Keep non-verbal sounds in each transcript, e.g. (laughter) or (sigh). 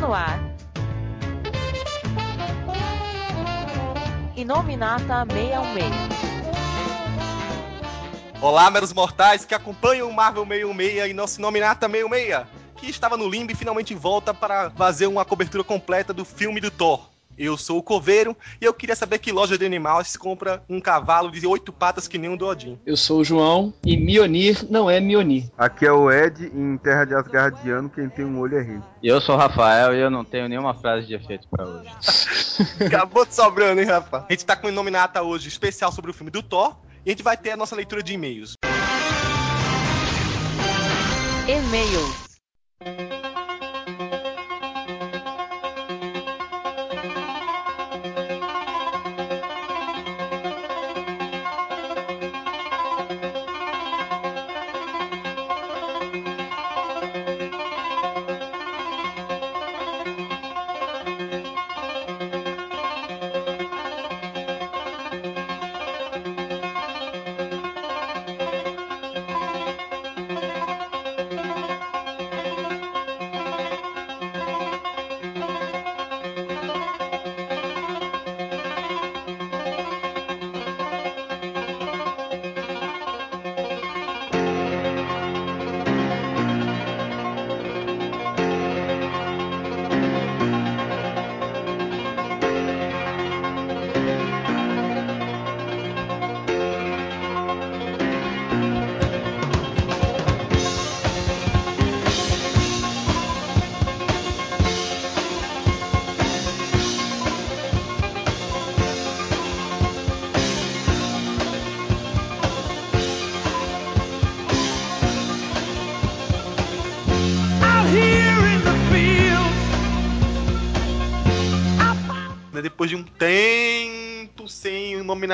No ar. Inominata 616. Olá, meros mortais que acompanham o Marvel 616 e nosso Inominata 616, que estava no limbo e finalmente volta para fazer uma cobertura completa do filme do Thor. Eu sou o Coveiro e eu queria saber que loja de animais compra um cavalo de oito patas que nem um do Odin. Eu sou o João e Mionir não é Mionir. Aqui é o Ed e em Terra de Asgardiano quem tem um olho é rei. E eu sou o Rafael e eu não tenho nenhuma frase de efeito pra hoje. (laughs) Acabou de sobrando, hein, Rafa? A gente tá com uma nominata hoje especial sobre o filme do Thor e a gente vai ter a nossa leitura de e-mails. E-mails.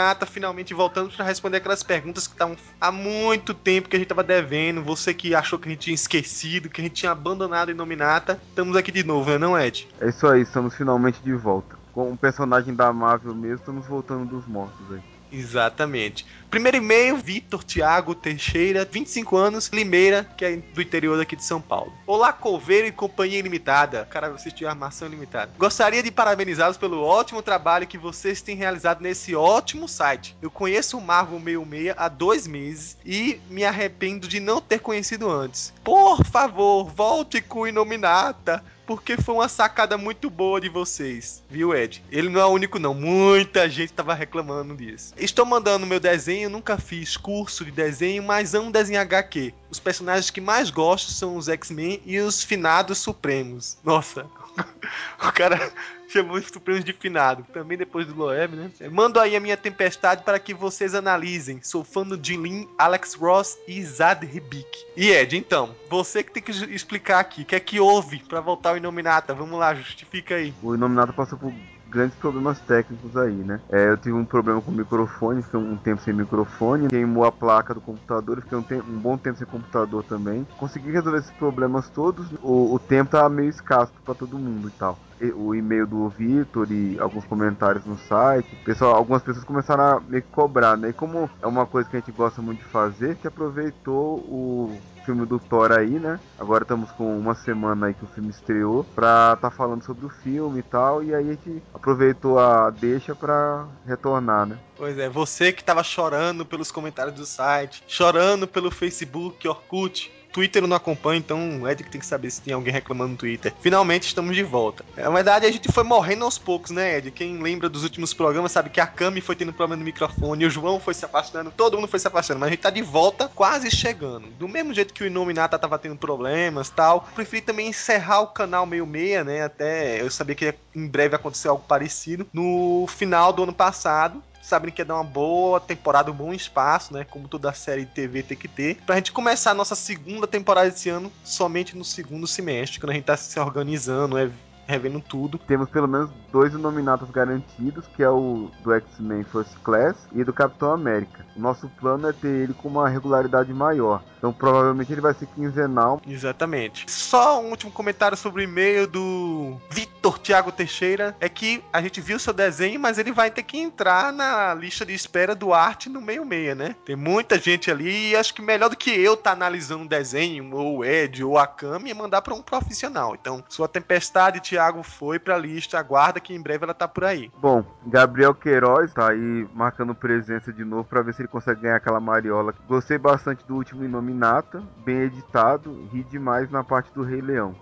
Nominata, finalmente voltando para responder aquelas perguntas que estavam há muito tempo que a gente tava devendo. Você que achou que a gente tinha esquecido, que a gente tinha abandonado o nominata, estamos aqui de novo, né, não, Ed? É isso aí, estamos finalmente de volta. Com um personagem da Marvel mesmo, estamos voltando dos mortos aí. Exatamente. Primeiro e-mail, Vitor Thiago Teixeira, 25 anos, Limeira, que é do interior daqui de São Paulo. Olá, Coveiro e Companhia Ilimitada. Cara, assistiu a Armação Ilimitada. Gostaria de parabenizá-los pelo ótimo trabalho que vocês têm realizado nesse ótimo site. Eu conheço o Marvel 66 há dois meses e me arrependo de não ter conhecido antes. Por favor, volte com Inominata porque foi uma sacada muito boa de vocês, viu, Ed? Ele não é o único, não. Muita gente tava reclamando disso. Estou mandando meu desenho, nunca fiz curso de desenho, mas amo desenhar HQ. Os personagens que mais gosto são os X-Men e os Finados Supremos. Nossa, (laughs) o cara chamou os Supremos de finado. Também depois do Loeb, né? Mando aí a minha tempestade para que vocês analisem. Sou fã do Jim Lin, Alex Ross e Zad Ribik. E Ed, então, você que tem que explicar aqui. O que é que houve para voltar ao Inominata? Vamos lá, justifica aí. O Inominado passou por grandes problemas técnicos aí, né? É, eu tive um problema com o microfone, fiquei um tempo sem microfone, queimou a placa do computador, fiquei um, tempo, um bom tempo sem computador também. Consegui resolver esses problemas todos, o, o tempo tava meio escasso para todo mundo e tal. O e-mail do Vitor e alguns comentários no site, pessoal, algumas pessoas começaram a que cobrar, né? E como é uma coisa que a gente gosta muito de fazer, que aproveitou o filme do Thor aí, né? Agora estamos com uma semana aí que o filme estreou pra tá falando sobre o filme e tal, e aí a gente aproveitou a deixa pra retornar, né? Pois é, você que tava chorando pelos comentários do site, chorando pelo Facebook, Orkut, Twitter eu não acompanha, então o Ed que tem que saber se tem alguém reclamando no Twitter. Finalmente estamos de volta. Na verdade, a gente foi morrendo aos poucos, né, Ed? Quem lembra dos últimos programas sabe que a Cami foi tendo problema no microfone, o João foi se afastando, todo mundo foi se afastando, mas a gente tá de volta, quase chegando. Do mesmo jeito que o Inominata tava tendo problemas tal, preferi também encerrar o canal meio meia, né? Até eu sabia que em breve ia acontecer algo parecido. No final do ano passado, sabem que ia dar uma boa temporada, um bom espaço, né? Como toda série de TV tem que ter. Pra gente começar a nossa segunda temporada esse ano somente no segundo semestre, quando a gente tá se organizando, é revendo tudo. Temos pelo menos dois nominatos garantidos, que é o do X-Men First Class e do Capitão América. O nosso plano é ter ele com uma regularidade maior. Então provavelmente ele vai ser quinzenal. Exatamente. Só um último comentário sobre o e-mail do Vitor Thiago Teixeira é que a gente viu seu desenho, mas ele vai ter que entrar na lista de espera do arte no meio meia, né? Tem muita gente ali e acho que melhor do que eu tá analisando um desenho, ou o Ed, ou a Cami, é mandar para um profissional. Então, sua tempestade, Thiago, foi pra lista, aguarda que em breve ela tá por aí. Bom, Gabriel Queiroz tá aí marcando presença de novo para ver se ele consegue ganhar aquela mariola. Gostei bastante do último Inominata, bem editado, ri demais na parte do Rei Leão.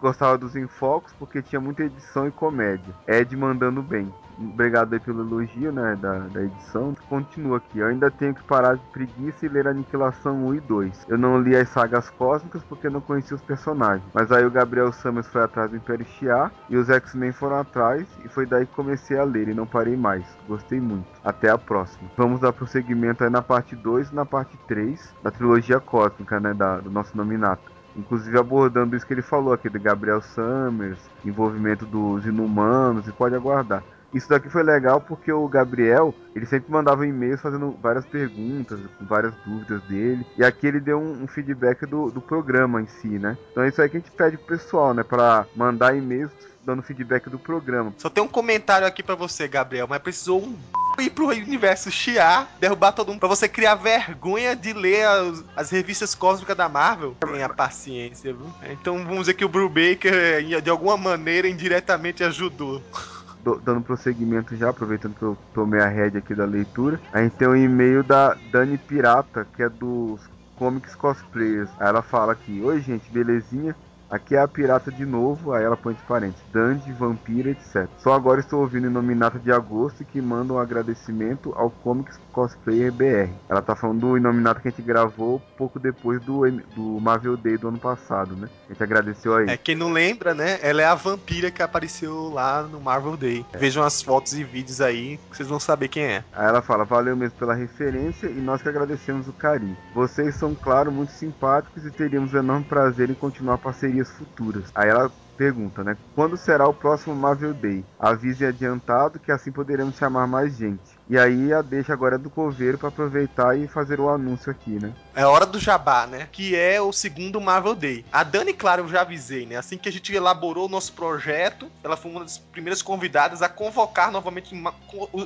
Gostava dos enfocos porque tinha muita edição e comédia. Ed mandando bem. Obrigado aí pelo elogio, né, da, da edição. Continua aqui. Eu ainda tenho que parar de preguiça e ler Aniquilação 1 e 2. Eu não li as sagas cósmicas porque não conhecia os personagens. Mas aí o Gabriel Summers foi atrás do Império Shiar e os X-Men foram atrás e foi daí que comecei a ler e não parei mais. Gostei muito. Até a próxima. Vamos dar prosseguimento aí na parte 2 e na parte 3 da trilogia cósmica, né, da, do nosso nominato. Inclusive abordando isso que ele falou aqui de Gabriel Summers, envolvimento dos inumanos, e pode aguardar. Isso daqui foi legal porque o Gabriel, ele sempre mandava e-mails fazendo várias perguntas, várias dúvidas dele. E aqui ele deu um, um feedback do, do programa em si, né? Então é isso aí que a gente pede pro pessoal, né? Pra mandar e-mails dando feedback do programa. Só tem um comentário aqui pra você, Gabriel, mas precisou um ir pro universo chiar, derrubar todo mundo, pra você criar vergonha de ler as, as revistas cósmicas da Marvel. Tenha paciência, viu? Então vamos dizer que o Brubaker, eh, de alguma maneira, indiretamente ajudou. (laughs) do- dando prosseguimento já, aproveitando que eu tomei a rédea aqui da leitura, a gente tem um e-mail da Dani Pirata, que é dos Comics Cosplayers. Aí ela fala aqui: Oi, gente, belezinha? Aqui é a pirata de novo, aí ela põe entre parênteses, Dandy, Vampira, etc. Só agora estou ouvindo o Inominata de agosto que manda um agradecimento ao Comics Cosplayer BR. Ela tá falando do Inominata que a gente gravou pouco depois do, do Marvel Day do ano passado, né? A gente agradeceu aí. É, quem não lembra, né? Ela é a vampira que apareceu lá no Marvel Day. Vejam as fotos e vídeos aí, que vocês vão saber quem é. Aí ela fala, valeu mesmo pela referência e nós que agradecemos o carinho. Vocês são, claro, muito simpáticos e teríamos enorme prazer em continuar futuras. Aí ela pergunta, né? Quando será o próximo Marvel Day? Avise adiantado que assim poderemos chamar mais gente. E aí a deixa agora é do Coveiro para aproveitar e fazer o anúncio aqui, né? É hora do jabá, né? Que é o segundo Marvel Day. A Dani, claro, eu já avisei, né? Assim que a gente elaborou o nosso projeto, ela foi uma das primeiras convidadas a convocar novamente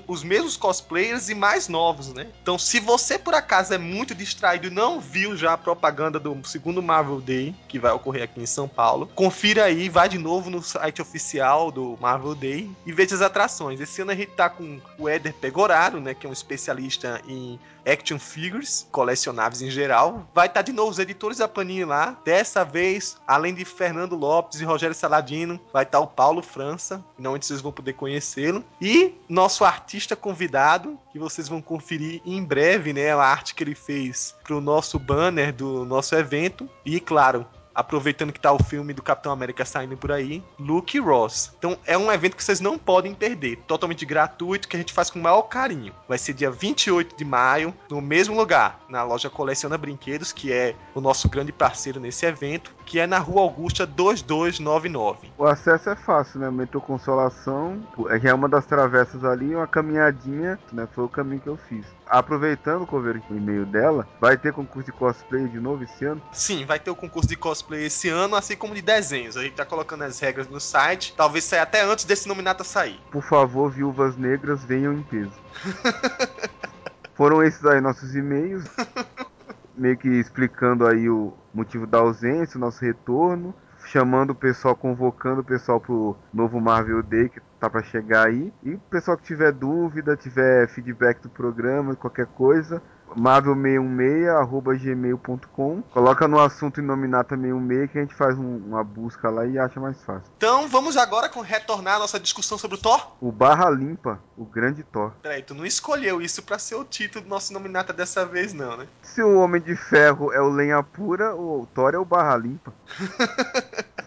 os mesmos cosplayers e mais novos, né? Então, se você por acaso é muito distraído e não viu já a propaganda do segundo Marvel Day, que vai ocorrer aqui em São Paulo, confira aí, vai de novo no site oficial do Marvel Day e veja as atrações. Esse ano a gente tá com o Éder Pegoraro, né? Que é um especialista em action figures, colecionáveis em geral. Vai estar de novo os editores da Panini lá. Dessa vez, além de Fernando Lopes e Rogério Saladino, vai estar o Paulo França, finalmente vocês vão poder conhecê-lo. E nosso artista convidado, que vocês vão conferir em breve, né? A arte que ele fez pro nosso banner do nosso evento. E, claro, aproveitando que tá o filme do Capitão América saindo por aí, Luke Ross. Então é um evento que vocês não podem perder, totalmente gratuito, que a gente faz com o maior carinho. Vai ser dia 28 de maio, no mesmo lugar, na loja Coleciona Brinquedos, que é o nosso grande parceiro nesse evento, que é na Rua Augusta 2299. O acesso é fácil, né? Metrô Consolação, é que é uma das travessas ali, uma caminhadinha, né? Foi o caminho que eu fiz. Aproveitando, o e-mail dela, vai ter concurso de cosplay de novo esse ano? Sim, vai ter o concurso de cosplay esse ano, assim como de desenhos. A gente tá colocando as regras no site, talvez saia até antes desse nominata sair. Por favor, viúvas negras, venham em peso. (laughs) Foram esses aí nossos e-mails, meio que explicando aí o motivo da ausência, o nosso retorno, chamando o pessoal, convocando o pessoal pro novo Marvel Day que tá pra chegar aí. E o pessoal que tiver dúvida, tiver feedback do programa, qualquer coisa, marvel616@gmail.com. Coloca no assunto Inominata 616 que a gente faz um- uma busca lá e acha mais fácil. Então vamos agora com retornar a nossa discussão sobre o Thor. O Barra Limpa, o grande Thor. Peraí, tu não escolheu isso pra ser o título do nosso nominata dessa vez, não, né? Se o Homem de Ferro é o lenha pura, o Thor é o barra limpa. (laughs)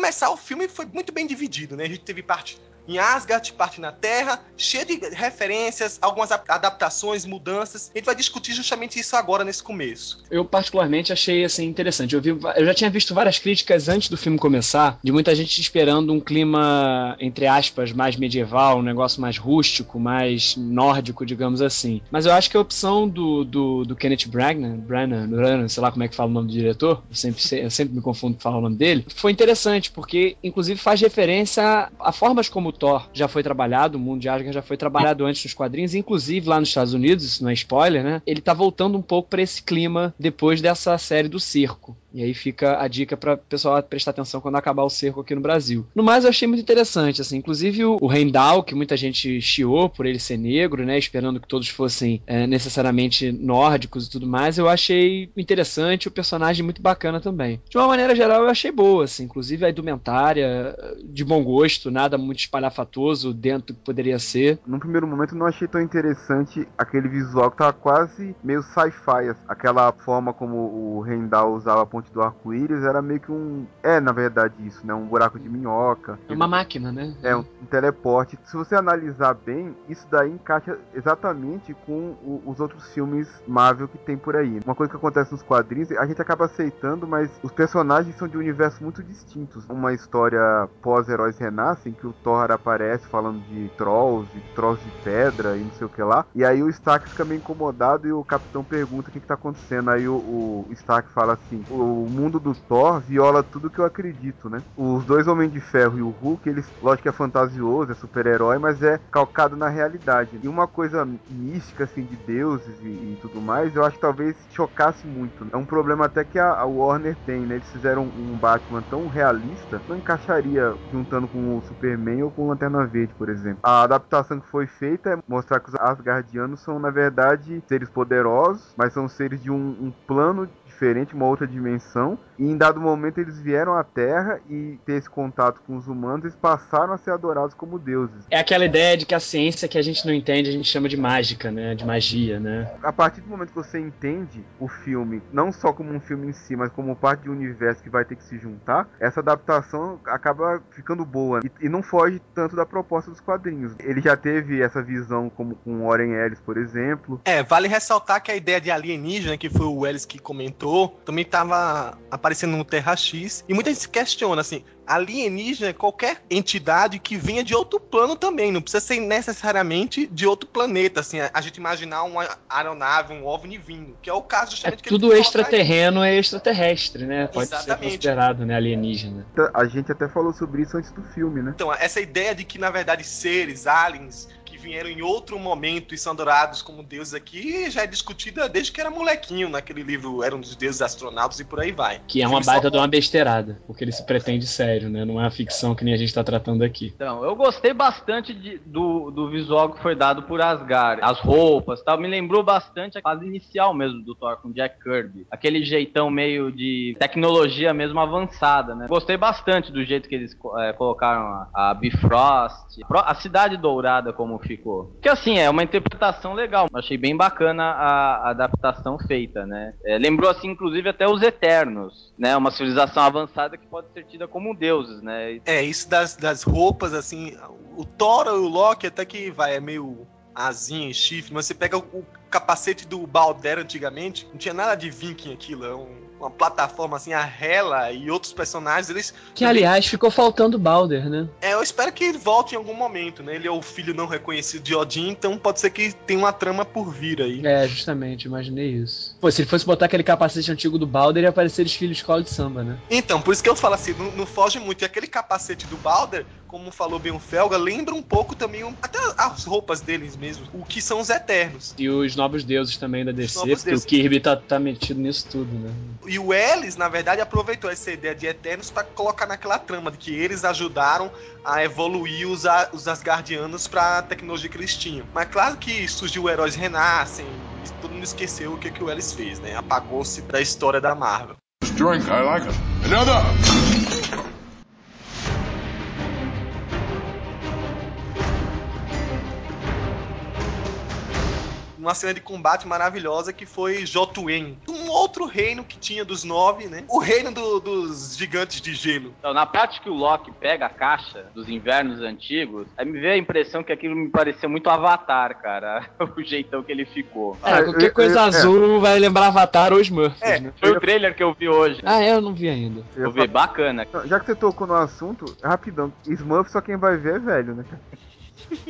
começar, o filme foi muito bem dividido, né? A gente teve parte em Asgard, parte na Terra, cheio de referências, algumas adaptações, mudanças. A gente vai discutir justamente isso agora nesse começo. Eu particularmente achei assim interessante. Eu, vi, eu já tinha visto várias críticas antes do filme começar, de muita gente esperando um clima entre aspas mais medieval, um negócio mais rústico, mais nórdico, digamos assim. Mas eu acho que a opção do, do, do Kenneth Branagh, Branagh, sei lá como é que fala o nome do diretor, eu sempre, eu sempre me confundo com falar o nome dele, foi interessante porque inclusive faz referência a, formas como o Thor já foi trabalhado, o mundo de Asgard já foi trabalhado antes nos quadrinhos, inclusive lá nos Estados Unidos, isso não é spoiler, né? Ele tá voltando um pouco pra esse clima depois dessa série do circo. E aí fica a dica para pessoal prestar atenção quando acabar o cerco aqui no Brasil. No mais, eu achei muito interessante, assim, inclusive o, Heimdall, que muita gente chiou por ele ser negro, né, esperando que todos fossem é, necessariamente nórdicos e tudo mais, eu achei interessante, o personagem muito bacana também. De uma maneira geral, eu achei boa, assim, inclusive a indumentária, de bom gosto, nada muito espalhafatoso dentro que poderia ser. Num primeiro momento não achei tão interessante aquele visual que tava quase meio sci-fi. Aquela forma como o Rendal usava a ponte do arco-íris era meio que um. É, na verdade, isso, né? Um buraco de minhoca. É uma máquina, né? É, um, um teleporte. Se você analisar bem, isso daí encaixa exatamente com o- os outros filmes Marvel que tem por aí. Uma coisa que acontece nos quadrinhos, a gente acaba aceitando, mas os personagens são de universos muito distintos. Uma história pós-heróis renascem, que o Thor aparece falando de trolls, de trolls de pedra e não sei o que lá. E aí o Stark fica meio incomodado e o capitão pergunta o que, que tá acontecendo. Aí o, o Stark fala assim: o mundo do Thor viola tudo que eu acredito, né? Os dois Homens de Ferro e o Hulk, eles, lógico que é fantasioso, é super-herói, mas é calcado na realidade. E uma coisa mística, assim, de deuses e, e tudo mais, eu acho que talvez chocasse muito. É um problema até que a, a Warner tem, né? Eles fizeram um Batman tão realista, não encaixaria juntando com o Superman ou com o Lanterna Verde, por exemplo. A adaptação que foi feita é mostrar que os Asgardianos são, na verdade, seres poderosos, mas são seres de um, um plano diferente, uma outra dimensão. E em dado momento eles vieram à Terra e ter esse contato com os humanos, eles passaram a ser adorados como deuses. É aquela ideia de que a ciência que a gente não entende, a gente chama de mágica, né? De magia, né? A partir do momento que você entende o filme, não só como um filme em si, mas como parte de um universo que vai ter que se juntar, essa adaptação acaba ficando boa e, e não foge tanto da proposta dos quadrinhos. Ele já teve essa visão como com Warren Ellis, por exemplo. É, vale ressaltar que a ideia de alienígena, que foi o Ellis que comentou, também estava aparecendo no Terra X. E muita gente se questiona, assim, alienígena é qualquer entidade que venha de outro plano também, não precisa ser necessariamente de outro planeta, assim, a, a gente imaginar uma aeronave, um OVNI vindo, que é o caso É justamente que tudo extraterreno é extraterrestre, né? Pode ser Exatamente. considerado, né? Alienígena. A gente até falou sobre isso antes do filme, né? Então, essa ideia de que, na verdade, seres, aliens, vieram em outro momento e são adorados como deuses aqui, já é discutida desde que era molequinho, naquele livro Eram dos Deuses Astronautas e por aí vai. Que é uma filme só baita de uma besteirada, porque ele se pretende sério, né? Não é uma ficção que nem a gente tá tratando aqui. Então, eu gostei bastante de- do, do visual que foi dado por Asgard. As roupas tal. Me lembrou bastante a fase inicial mesmo do Thor com Jack Kirby. Aquele jeitão meio de tecnologia mesmo avançada, né? Gostei bastante do jeito que eles é, colocaram a, a Bifrost, a a Cidade Dourada como ficou. Que assim, é uma interpretação legal. Achei bem bacana a, a adaptação feita, né? É, lembrou assim, inclusive, até os Eternos, né? Uma civilização avançada que pode ser tida como deuses, né? É, isso das, das roupas, assim, o Thor e o Loki até que vai, é meio asinha e chifre, mas você pega o, o capacete do Balder antigamente, não tinha nada de viking aquilo, é um- uma plataforma assim, a Hela e outros personagens, eles... Que, aliás, ficou faltando Balder, né? É, eu espero que ele volte em algum momento, né? Ele é o filho não reconhecido de Odin, então pode ser que tenha uma trama por vir aí. É, justamente, imaginei isso. Pô, se ele fosse botar aquele capacete antigo do Balder, ia aparecer desfile de escola de samba, né? Então, por isso que eu falo assim, não, não foge muito. E aquele capacete do Balder, como falou bem o Felga, lembra um pouco também, um- até as roupas deles mesmo, o que são os Eternos. E os novos deuses também da DC, porque deuses. o Kirby tá, tá metido nisso tudo, né? E o Ellis, na verdade, aproveitou essa ideia de Eternos pra colocar naquela trama de que eles ajudaram a evoluir os, os Asgardianos pra tecnologia que eles tinham. Mas claro que surgiu Heróis Renascem, e todo mundo esqueceu o que, que o Ellis fez, né? Apagou-se da história da Marvel. Drink, I like it. Another! Uma cena de combate maravilhosa que foi Jotun, um outro reino que tinha dos nove, né? O reino do- dos gigantes de gelo. Então, na parte que o Loki pega a caixa dos invernos antigos, aí me veio a impressão que aquilo me parecia muito Avatar, cara. (laughs) o jeitão que ele ficou. É, Ah, qualquer coisa eu- é. azul vai lembrar Avatar ou Smurfs, É. né? Foi o trailer que eu vi hoje. Ah, é, eu não vi ainda. Eu ver, bacana. Já que você tocou no assunto, rapidão. Smurf só quem vai ver é velho, né? cara?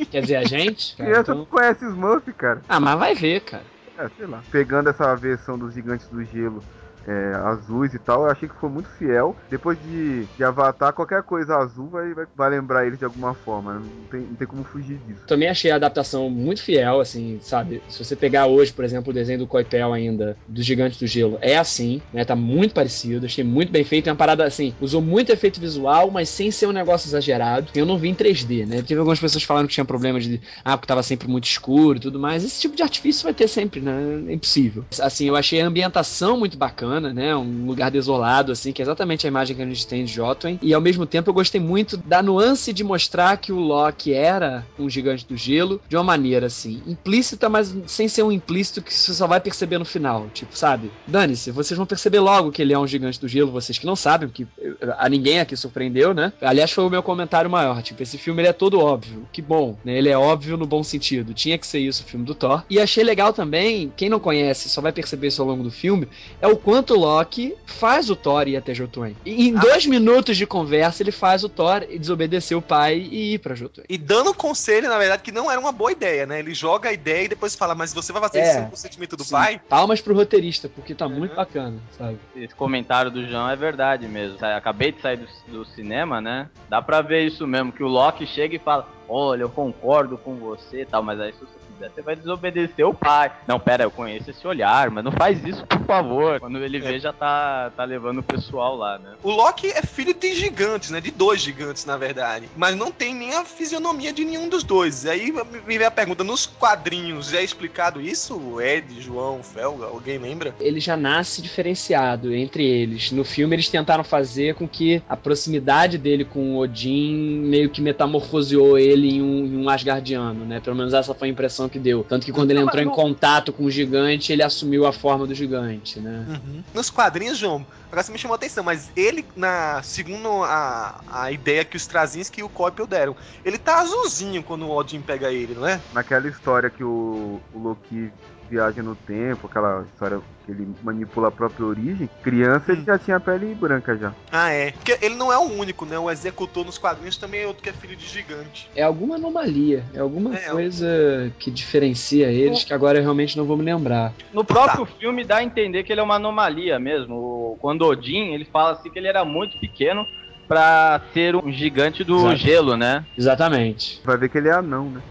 Quer dizer, a gente? Cara, (laughs) Criança então- conhece Smurf, cara. Ah, mas vai ver, cara. É, sei lá. Pegando essa versão dos gigantes do gelo é, azuis e tal, eu achei que foi muito fiel. Depois de, de Avatar, qualquer coisa azul vai, vai, vai lembrar eles de alguma forma. Não tem, não tem como fugir disso. Também achei a adaptação muito fiel, assim, sabe? Se você pegar hoje, por exemplo, o desenho do Coipel ainda, dos Gigantes do Gelo, é assim, né? Tá muito parecido, achei muito bem feito. É uma parada assim, usou muito efeito visual, mas sem ser um negócio exagerado. Eu não vi em 3D, né? Teve algumas pessoas falando que tinha problema de, ah, porque tava sempre muito escuro e tudo mais. Esse tipo de artifício vai ter sempre, né? É impossível. Assim, eu achei a ambientação muito bacana, né? Um lugar desolado, assim, que é exatamente a imagem que a gente tem de Jotun. E ao mesmo tempo eu gostei muito da nuance de mostrar que o Loki era um gigante do gelo de uma maneira, assim, implícita, mas sem ser um implícito que você só vai perceber no final. Tipo, sabe? Dane-se, vocês vão perceber logo que ele é um gigante do gelo, vocês que não sabem, porque eh, a ninguém aqui surpreendeu, né? Aliás, foi o meu comentário maior. Tipo, esse filme ele é todo óbvio. Que bom, né? Ele é óbvio no bom sentido. Tinha que ser isso o filme do Thor. E achei legal também, quem não conhece, só vai perceber isso ao longo do filme, é o quanto o Loki faz o Thor ir até Jotun. E em dois minutos de conversa, ele faz o Thor desobedecer o pai e ir pra Jotun. E dando conselho, na verdade, que não era uma boa ideia, né? Ele joga a ideia e depois fala, mas você vai fazer É. isso o consentimento do Sim. pai? Palmas pro roteirista, porque tá Uhum. muito bacana, sabe? Esse comentário do João é verdade mesmo. Acabei de sair do, do cinema, né? Dá pra ver isso mesmo, que o Loki chega e fala, olha, eu concordo com você e tal, mas aí se você você vai desobedecer o pai. Não, pera, eu conheço esse olhar, mas não faz isso, por favor. Quando ele vê, já tá, tá levando o pessoal lá, né? O Loki é filho de gigantes, né? De dois gigantes, na verdade. Mas não tem nem a fisionomia de nenhum dos dois. Aí me vem a pergunta: nos quadrinhos já é explicado isso? O Ed, João, Felga, alguém lembra? Ele já nasce diferenciado entre eles. No filme, eles tentaram fazer com que a proximidade dele com o Odin meio que metamorfoseou ele em um, em um Asgardiano, né? Pelo menos essa foi a impressão que deu. Tanto que quando ele entrou em contato com o gigante, ele assumiu a forma do gigante, né? Nos quadrinhos, João, agora você me chamou a atenção, mas ele, na segundo a, a ideia que os Straczynski e o Coipel deram, ele tá azulzinho quando o Odin pega ele, não é? Naquela história que o, o Loki viaja no tempo, aquela história que ele manipula a própria origem, criança ele Hum. já tinha pele branca já. Ah, é. Porque ele não é o único, né? O executor nos quadrinhos também é outro que é filho de gigante. É alguma anomalia, é alguma É, coisa que diferencia eles que agora eu realmente não vou me lembrar. No próprio filme dá a entender que ele é uma anomalia mesmo. O- Quando Odin, ele fala assim que ele era muito pequeno pra ser um gigante do Exato. gelo, né? Exatamente. Vai ver que ele é anão, né?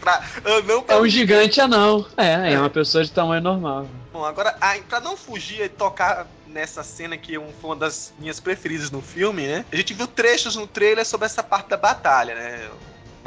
Pra, ah, não É pra um gigante anão. É, é uma pessoa de tamanho normal. Bom, agora, pra não fugir e tocar nessa cena que é um- foi uma das minhas preferidas no filme, né? A gente viu trechos no trailer sobre essa parte da batalha, né?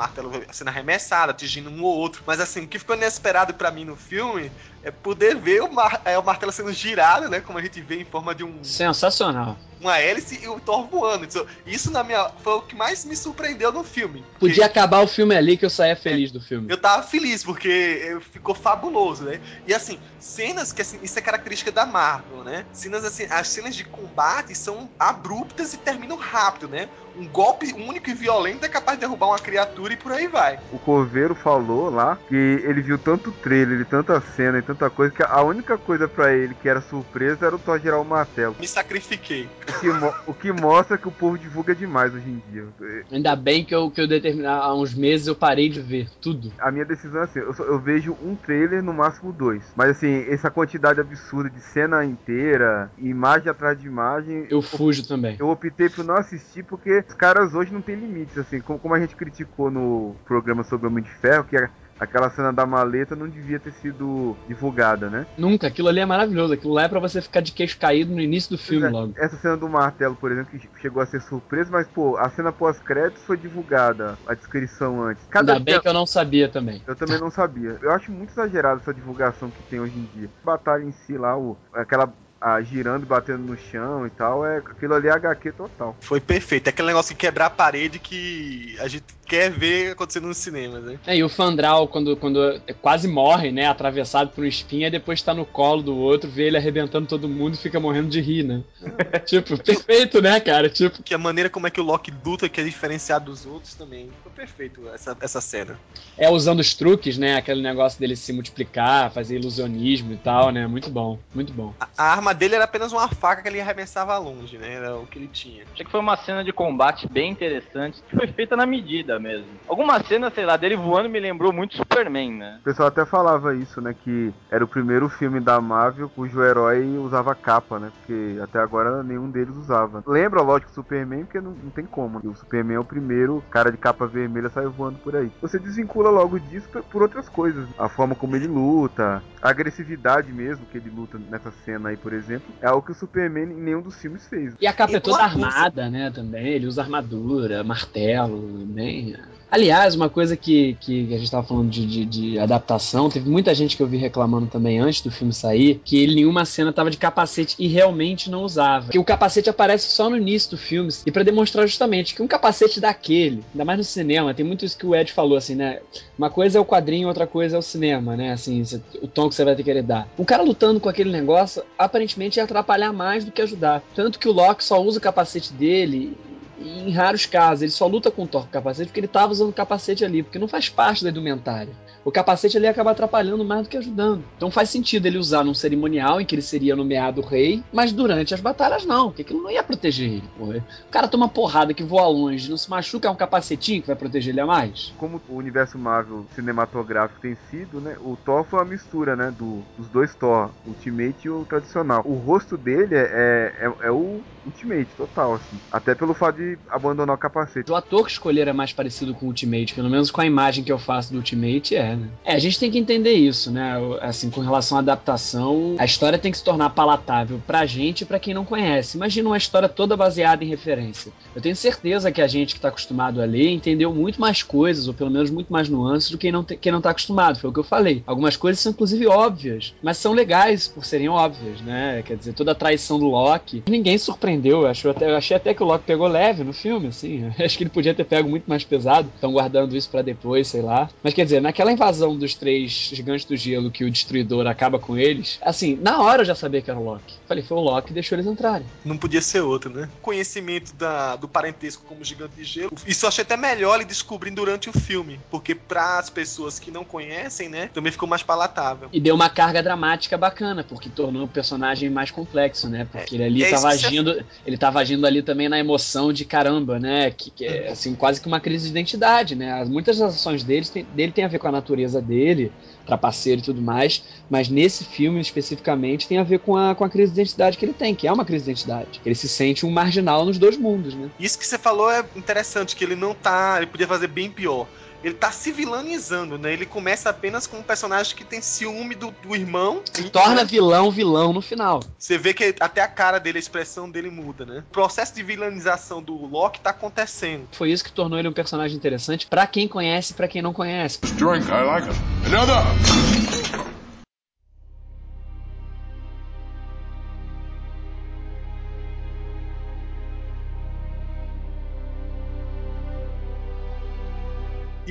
Martelo sendo arremessado, atingindo um ou outro. Mas assim, o que ficou inesperado pra mim no filme é poder ver o, mar- é, o martelo sendo girado, né? Como a gente vê em forma de um, Sensacional. uma hélice e o Thor voando. Isso, isso na minha, foi o que mais me surpreendeu no filme. Podia acabar o filme ali que eu saía feliz do filme. Eu tava feliz, porque ficou fabuloso, né? E assim, cenas que assim, isso é característica da Marvel, né? Cenas assim, as cenas de combate são abruptas e terminam rápido, né? Um golpe único e violento é capaz de derrubar uma criatura e por aí vai. O Coveiro falou lá que ele viu tanto trailer e tanta cena e tanta coisa que a única coisa pra ele que era surpresa era o Thor gerar o martelo. Me sacrifiquei. O que, o que mostra que o povo divulga demais hoje em dia. Ainda bem que eu, que eu determinar há uns meses eu parei de ver tudo. A minha decisão é assim, eu, só- eu vejo um trailer, no máximo dois. Mas assim, essa quantidade absurda de cena inteira, imagem atrás de imagem, Eu fujo também. eu optei por não assistir porque os caras hoje não tem limites, assim, como, como a gente criticou no programa sobre Homem de Ferro, que a- aquela cena da maleta não devia ter sido divulgada, né? Nunca, aquilo ali é maravilhoso. Aquilo lá é pra você ficar de queixo caído no início do filme é, logo. Essa cena do martelo, por exemplo, que chegou a ser surpresa, mas pô, a cena pós-créditos foi divulgada, a descrição antes. Cada Ainda bem que eu não sabia também. Eu também não sabia. Eu acho muito exagerado essa divulgação que tem hoje em dia. Batalha em si lá, o, aquela a, girando e batendo no chão e tal, é aquilo ali é HQ total. Foi perfeito. É aquele negócio de quebrar a parede que a gente quer ver acontecendo nos cinemas, né? É, e o Fandral, quando, quando quase morre, né? Atravessado por um espinho, e depois tá no colo do outro, vê ele arrebentando todo mundo e fica morrendo de rir, né? (laughs) tipo, perfeito, né, cara? Tipo. Que a maneira como é que o Loki luta, que é diferenciado dos outros também. Foi perfeito essa, essa cena. É usando os truques, né? Aquele negócio dele se multiplicar, fazer ilusionismo e tal, né? Muito bom, muito bom. A, a arma dele era apenas uma faca que ele arremessava longe, né? Era o que ele tinha. Achei que foi uma cena de combate bem interessante, que foi feita na medida mesmo. Alguma cena, sei lá, dele voando me lembrou muito Superman, né? O pessoal até falava isso, né? Que era o primeiro filme da Marvel cujo herói usava capa, né? Porque até agora nenhum deles usava. Lembra, lógico, Superman, porque não, não tem como. Né? O Superman é o primeiro cara de capa vermelha sai voando por aí. Você desvincula logo disso por outras coisas. A forma como ele luta, a agressividade mesmo que ele luta nessa cena aí, por exemplo, é algo que o Superman em nenhum dos filmes fez. E a capa E é toda armada, né? Também. Ele usa armadura, martelo, bem. Aliás, uma coisa que, que a gente tava falando de, de, de adaptação, teve muita gente que eu vi reclamando também antes do filme sair, que ele nenhuma cena tava de capacete e realmente não usava. Que o capacete aparece só no início do filme, e pra demonstrar justamente que um capacete daquele, ainda mais no cinema, tem muito isso que o Ed falou, assim, né? Uma coisa é o quadrinho, outra coisa é o cinema, né? Assim, cê- o tom que você vai ter que dar. Um cara lutando com aquele negócio, aparentemente ia atrapalhar mais do que ajudar. Tanto que o Loki só usa o capacete dele em raros casos. Ele só luta com o Thor com o capacete porque ele tava usando o capacete ali, porque não faz parte da indumentária. O capacete ali acaba atrapalhando mais do que ajudando. Então faz sentido ele usar num cerimonial em que ele seria nomeado rei, mas durante as batalhas não, porque aquilo não ia proteger ele. O cara toma porrada que voa longe, não se machuca, é um capacetinho que vai proteger ele a mais. Como o universo Marvel cinematográfico tem sido, né? O Thor foi uma mistura, né? Do, dos dois Thor, o Ultimate e o tradicional. O rosto dele é, é, é o Ultimate total, assim. Até pelo fato de abandonar o capacete. O ator que escolher é mais parecido com o Ultimate, pelo menos com a imagem que eu faço do Ultimate, é, né? É, a gente tem que entender isso, né? Assim, com relação à adaptação, a história tem que se tornar palatável pra gente e pra quem não conhece. Imagina uma história toda baseada em referência. Eu tenho certeza que a gente que tá acostumado a ler entendeu muito mais coisas, ou pelo menos muito mais nuances, do que quem não, te- quem não tá acostumado. Foi o que eu falei. Algumas coisas são inclusive óbvias, mas são legais por serem óbvias, né? Quer dizer, toda a traição do Loki. Ninguém surpreendeu. Eu, acho eu achei até que o Loki pegou leve no filme, assim. (laughs) Acho que ele podia ter pego muito mais pesado. Estão guardando isso pra depois, sei lá. Mas quer dizer, naquela invasão dos três gigantes do gelo que o destruidor acaba com eles, assim, na hora eu já sabia que era o Loki. Falei, foi o Loki que deixou eles entrarem. Não podia ser outro, né? Conhecimento da, do parentesco como gigante de gelo. Isso eu achei até melhor ele descobrir durante o filme. Porque para as pessoas que não conhecem, né? Também ficou mais palatável. E deu uma carga dramática bacana, porque tornou o personagem mais complexo, né? Porque ele ali é tava que você- agindo, ele tava agindo ali também na emoção de caramba, né? Que, que é assim, quase que uma crise de identidade, né? As- Muitas das ações dele tem, dele tem a ver com a natureza dele, trapaceiro e tudo mais, mas nesse filme especificamente tem a ver com a, com a crise de identidade que ele tem, que é uma crise de identidade. Ele se sente um marginal nos dois mundos, né? Isso que você falou é interessante, que ele não tá. Ele podia fazer bem pior. Ele tá se vilanizando, né? Ele começa apenas com um personagem que tem ciúme do, do irmão. Se torna vilão, vilão no final. Você vê que até a cara dele, a expressão dele muda, né? O processo de vilanização do Loki tá acontecendo. Foi isso que tornou ele um personagem interessante pra quem conhece e pra quem não conhece. Drink, I like it. Another!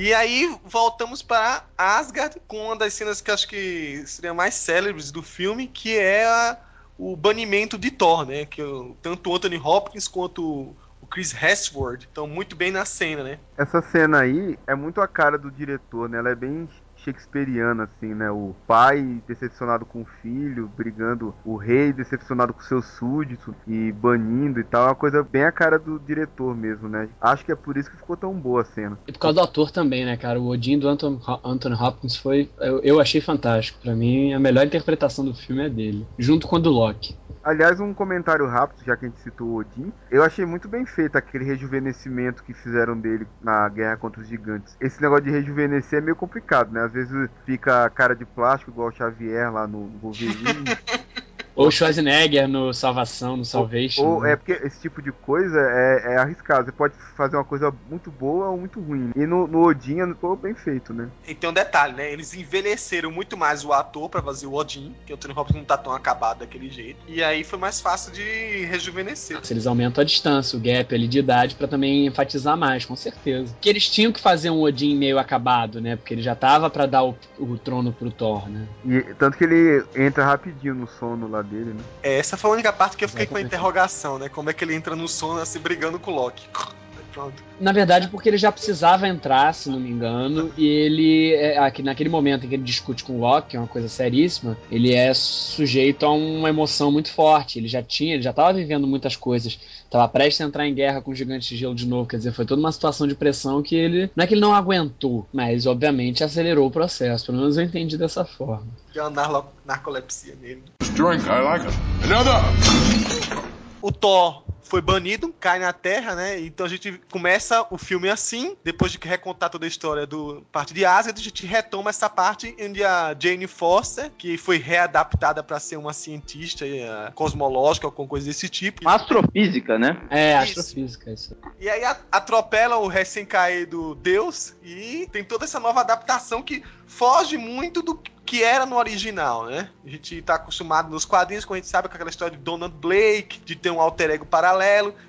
E aí voltamos para Asgard com uma das cenas que eu acho que seria mais célebres do filme, que é a- o banimento de Thor, né? Que o- tanto o Anthony Hopkins quanto o o Chris Hemsworth estão muito bem na cena, né? Essa cena aí é muito a cara do diretor, né? Ela é bem shakespeariana, assim, né? O pai decepcionado com o filho, brigando, o rei decepcionado com seus súditos e banindo e tal. É uma coisa bem a cara do diretor mesmo, né? Acho que é por isso que ficou tão boa a cena. E por causa do ator também, né, cara? O Odin do Anton, Anthony Hopkins foi. Eu, eu achei fantástico. Pra mim, a melhor interpretação do filme é dele. Junto com a do Loki. Aliás, um comentário rápido, já que a gente citou o Odin. Eu achei muito bem feito aquele rejuvenescimento que fizeram dele na guerra contra os gigantes. Esse negócio de rejuvenescer é meio complicado, né? Às vezes fica a cara de plástico, igual o Xavier lá no Wolverine. (laughs) Ou Schwarzenegger no Salvação, no Salvation. Ou né? é porque esse tipo de coisa é, é arriscado. Você pode fazer uma coisa muito boa ou muito ruim. E no, no Odin ficou bem feito, né? E tem um detalhe, né? Eles envelheceram muito mais o ator pra fazer o Odin, que o Anthony Hopkins não tá tão acabado daquele jeito. E aí foi mais fácil de rejuvenescer. Se eles aumentam a distância, o gap ali de idade pra também enfatizar mais, com certeza. Que eles tinham que fazer um Odin meio acabado, né? Porque ele já tava pra dar o, o trono pro Thor, né? E tanto que ele entra rapidinho no sono lá dele, né? É, essa foi a única parte que eu fiquei com a interrogação, né? Como é que ele entra no sono assim brigando com o Loki. Pronto. Na verdade, porque ele já precisava entrar, se não me engano, e ele, é, aqui, naquele momento em que ele discute com o Loki, que é uma coisa seríssima, ele é sujeito a uma emoção muito forte. Ele já tinha, ele já estava vivendo muitas coisas, estava prestes a entrar em guerra com o gigante de gelo de novo, quer dizer, foi toda uma situação de pressão que ele, não é que ele não aguentou, mas obviamente acelerou o processo. Pelo menos eu entendi dessa forma. Tem uma narcolepsia nele. Drink, I like it. Another! O Thor foi banido, cai na Terra, né? Então a gente começa o filme assim, depois de recontar toda a história do parte de Asgard, a gente retoma essa parte onde a Jane Foster, que foi readaptada para ser uma cientista eh, cosmológica ou com coisa desse tipo, Astrofísica, né? É, Isso. astrofísica, isso. E aí atropela o recém-caído Deus e tem toda essa nova adaptação que foge muito do que era no original, né? A gente tá acostumado nos quadrinhos, como a gente sabe, com aquela história de Donald Blake, de ter um alter ego paralelo.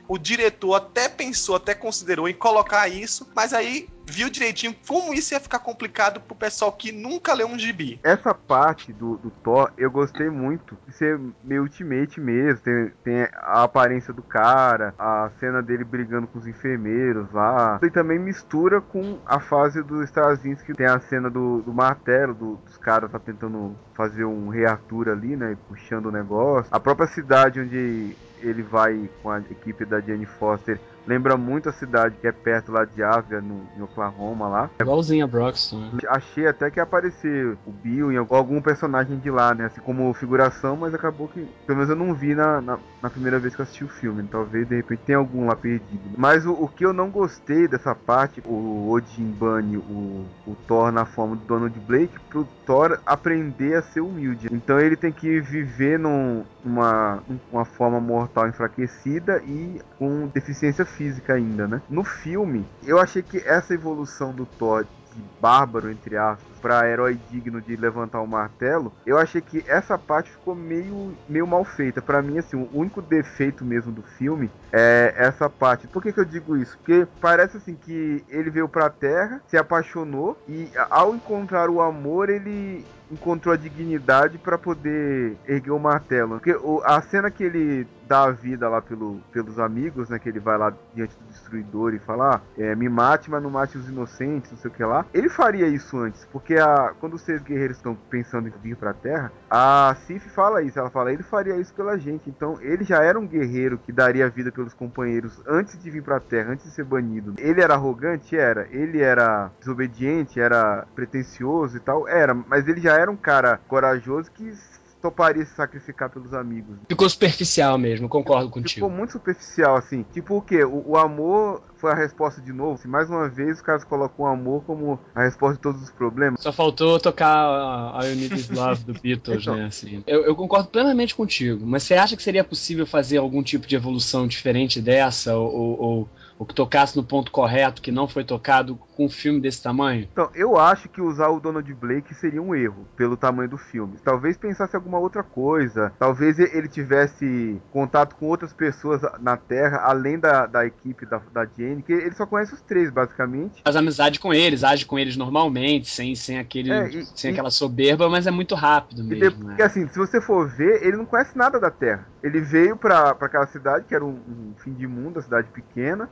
O diretor até pensou, até considerou em colocar isso, mas aí viu direitinho como isso ia ficar complicado pro pessoal que nunca leu um gibi. Essa parte do, do Thor eu gostei muito de ser meio ultimate mesmo. Tem, tem a aparência do cara, a cena dele brigando com os enfermeiros lá. E também mistura com a fase do Straczynski, que tem a cena do, do martelo, do- dos caras tá tentando fazer um Rei Arthur ali, né? Puxando o negócio. A própria cidade onde ele vai com a equipe da Jane Foster lembra muito a cidade que é perto lá de Asgard, no, em Oklahoma lá. Igualzinho a Broxton, né? Achei até que ia aparecer o Bill em algum- personagem de lá, né? Assim como figuração, mas acabou que. Pelo menos eu não vi na, na, na primeira vez que eu assisti o filme. Talvez de repente tenha algum lá perdido. Mas o, o que eu não gostei dessa parte, o Odin bane o, o Thor na forma do Donald Blake, pro Thor aprender a ser humilde. Então ele tem que viver num, numa, uma forma mortal enfraquecida e com deficiência física ainda, né? No filme, eu achei que essa evolução do Thor de bárbaro, entre aspas, pra herói digno de levantar o martelo, eu achei que essa parte ficou meio, meio mal feita. Pra mim, assim, o único defeito mesmo do filme é essa parte. Por que, que eu digo isso? Porque parece assim que ele veio pra Terra, se apaixonou e ao encontrar o amor, ele encontrou a dignidade pra poder erguer o martelo. Porque a cena que ele dá a vida lá pelo, pelos amigos, né? Que ele vai lá diante do destruidor e fala: ah, é, me mate, mas não mate os inocentes, não sei o que lá. Ele faria isso antes, porque a, quando os seis guerreiros estão pensando em vir pra Terra, a Sif fala isso. Ela fala: ele faria isso pela gente. Então ele já era um guerreiro que daria vida pelos companheiros antes de vir pra Terra, antes de ser banido. Ele era arrogante? Era. Ele era desobediente? Era pretencioso e tal? Era. Mas ele já era um cara corajoso que toparia se sacrificar pelos amigos. Ficou superficial mesmo, concordo Ficou contigo. muito superficial, assim. Tipo o quê? O, o amor foi a resposta de novo. Se mais uma vez os caras colocam o amor como a resposta de todos os problemas. Só faltou tocar uh, All You Need Love do Beatles, Então. (laughs) né? Assim. Eu, eu concordo plenamente contigo, mas você acha que seria possível fazer algum tipo de evolução diferente dessa, ou, ou, ou que tocasse no ponto correto, que não foi tocado com um filme desse tamanho? Então, eu acho que usar o Donald Blake seria um erro, pelo tamanho do filme. Talvez pensasse alguma outra coisa. Talvez ele tivesse contato com outras pessoas na Terra, além da, da equipe da, da Jane, que ele só conhece os três, basicamente. Faz amizade com eles, age com eles normalmente, sem, sem, aquele, É, e- sem e- aquela soberba, mas é muito rápido E mesmo. né? Porque assim, se você for ver, ele não conhece nada da Terra. Ele veio pra aquela cidade, que era um, um fim de mundo, uma cidade pequena.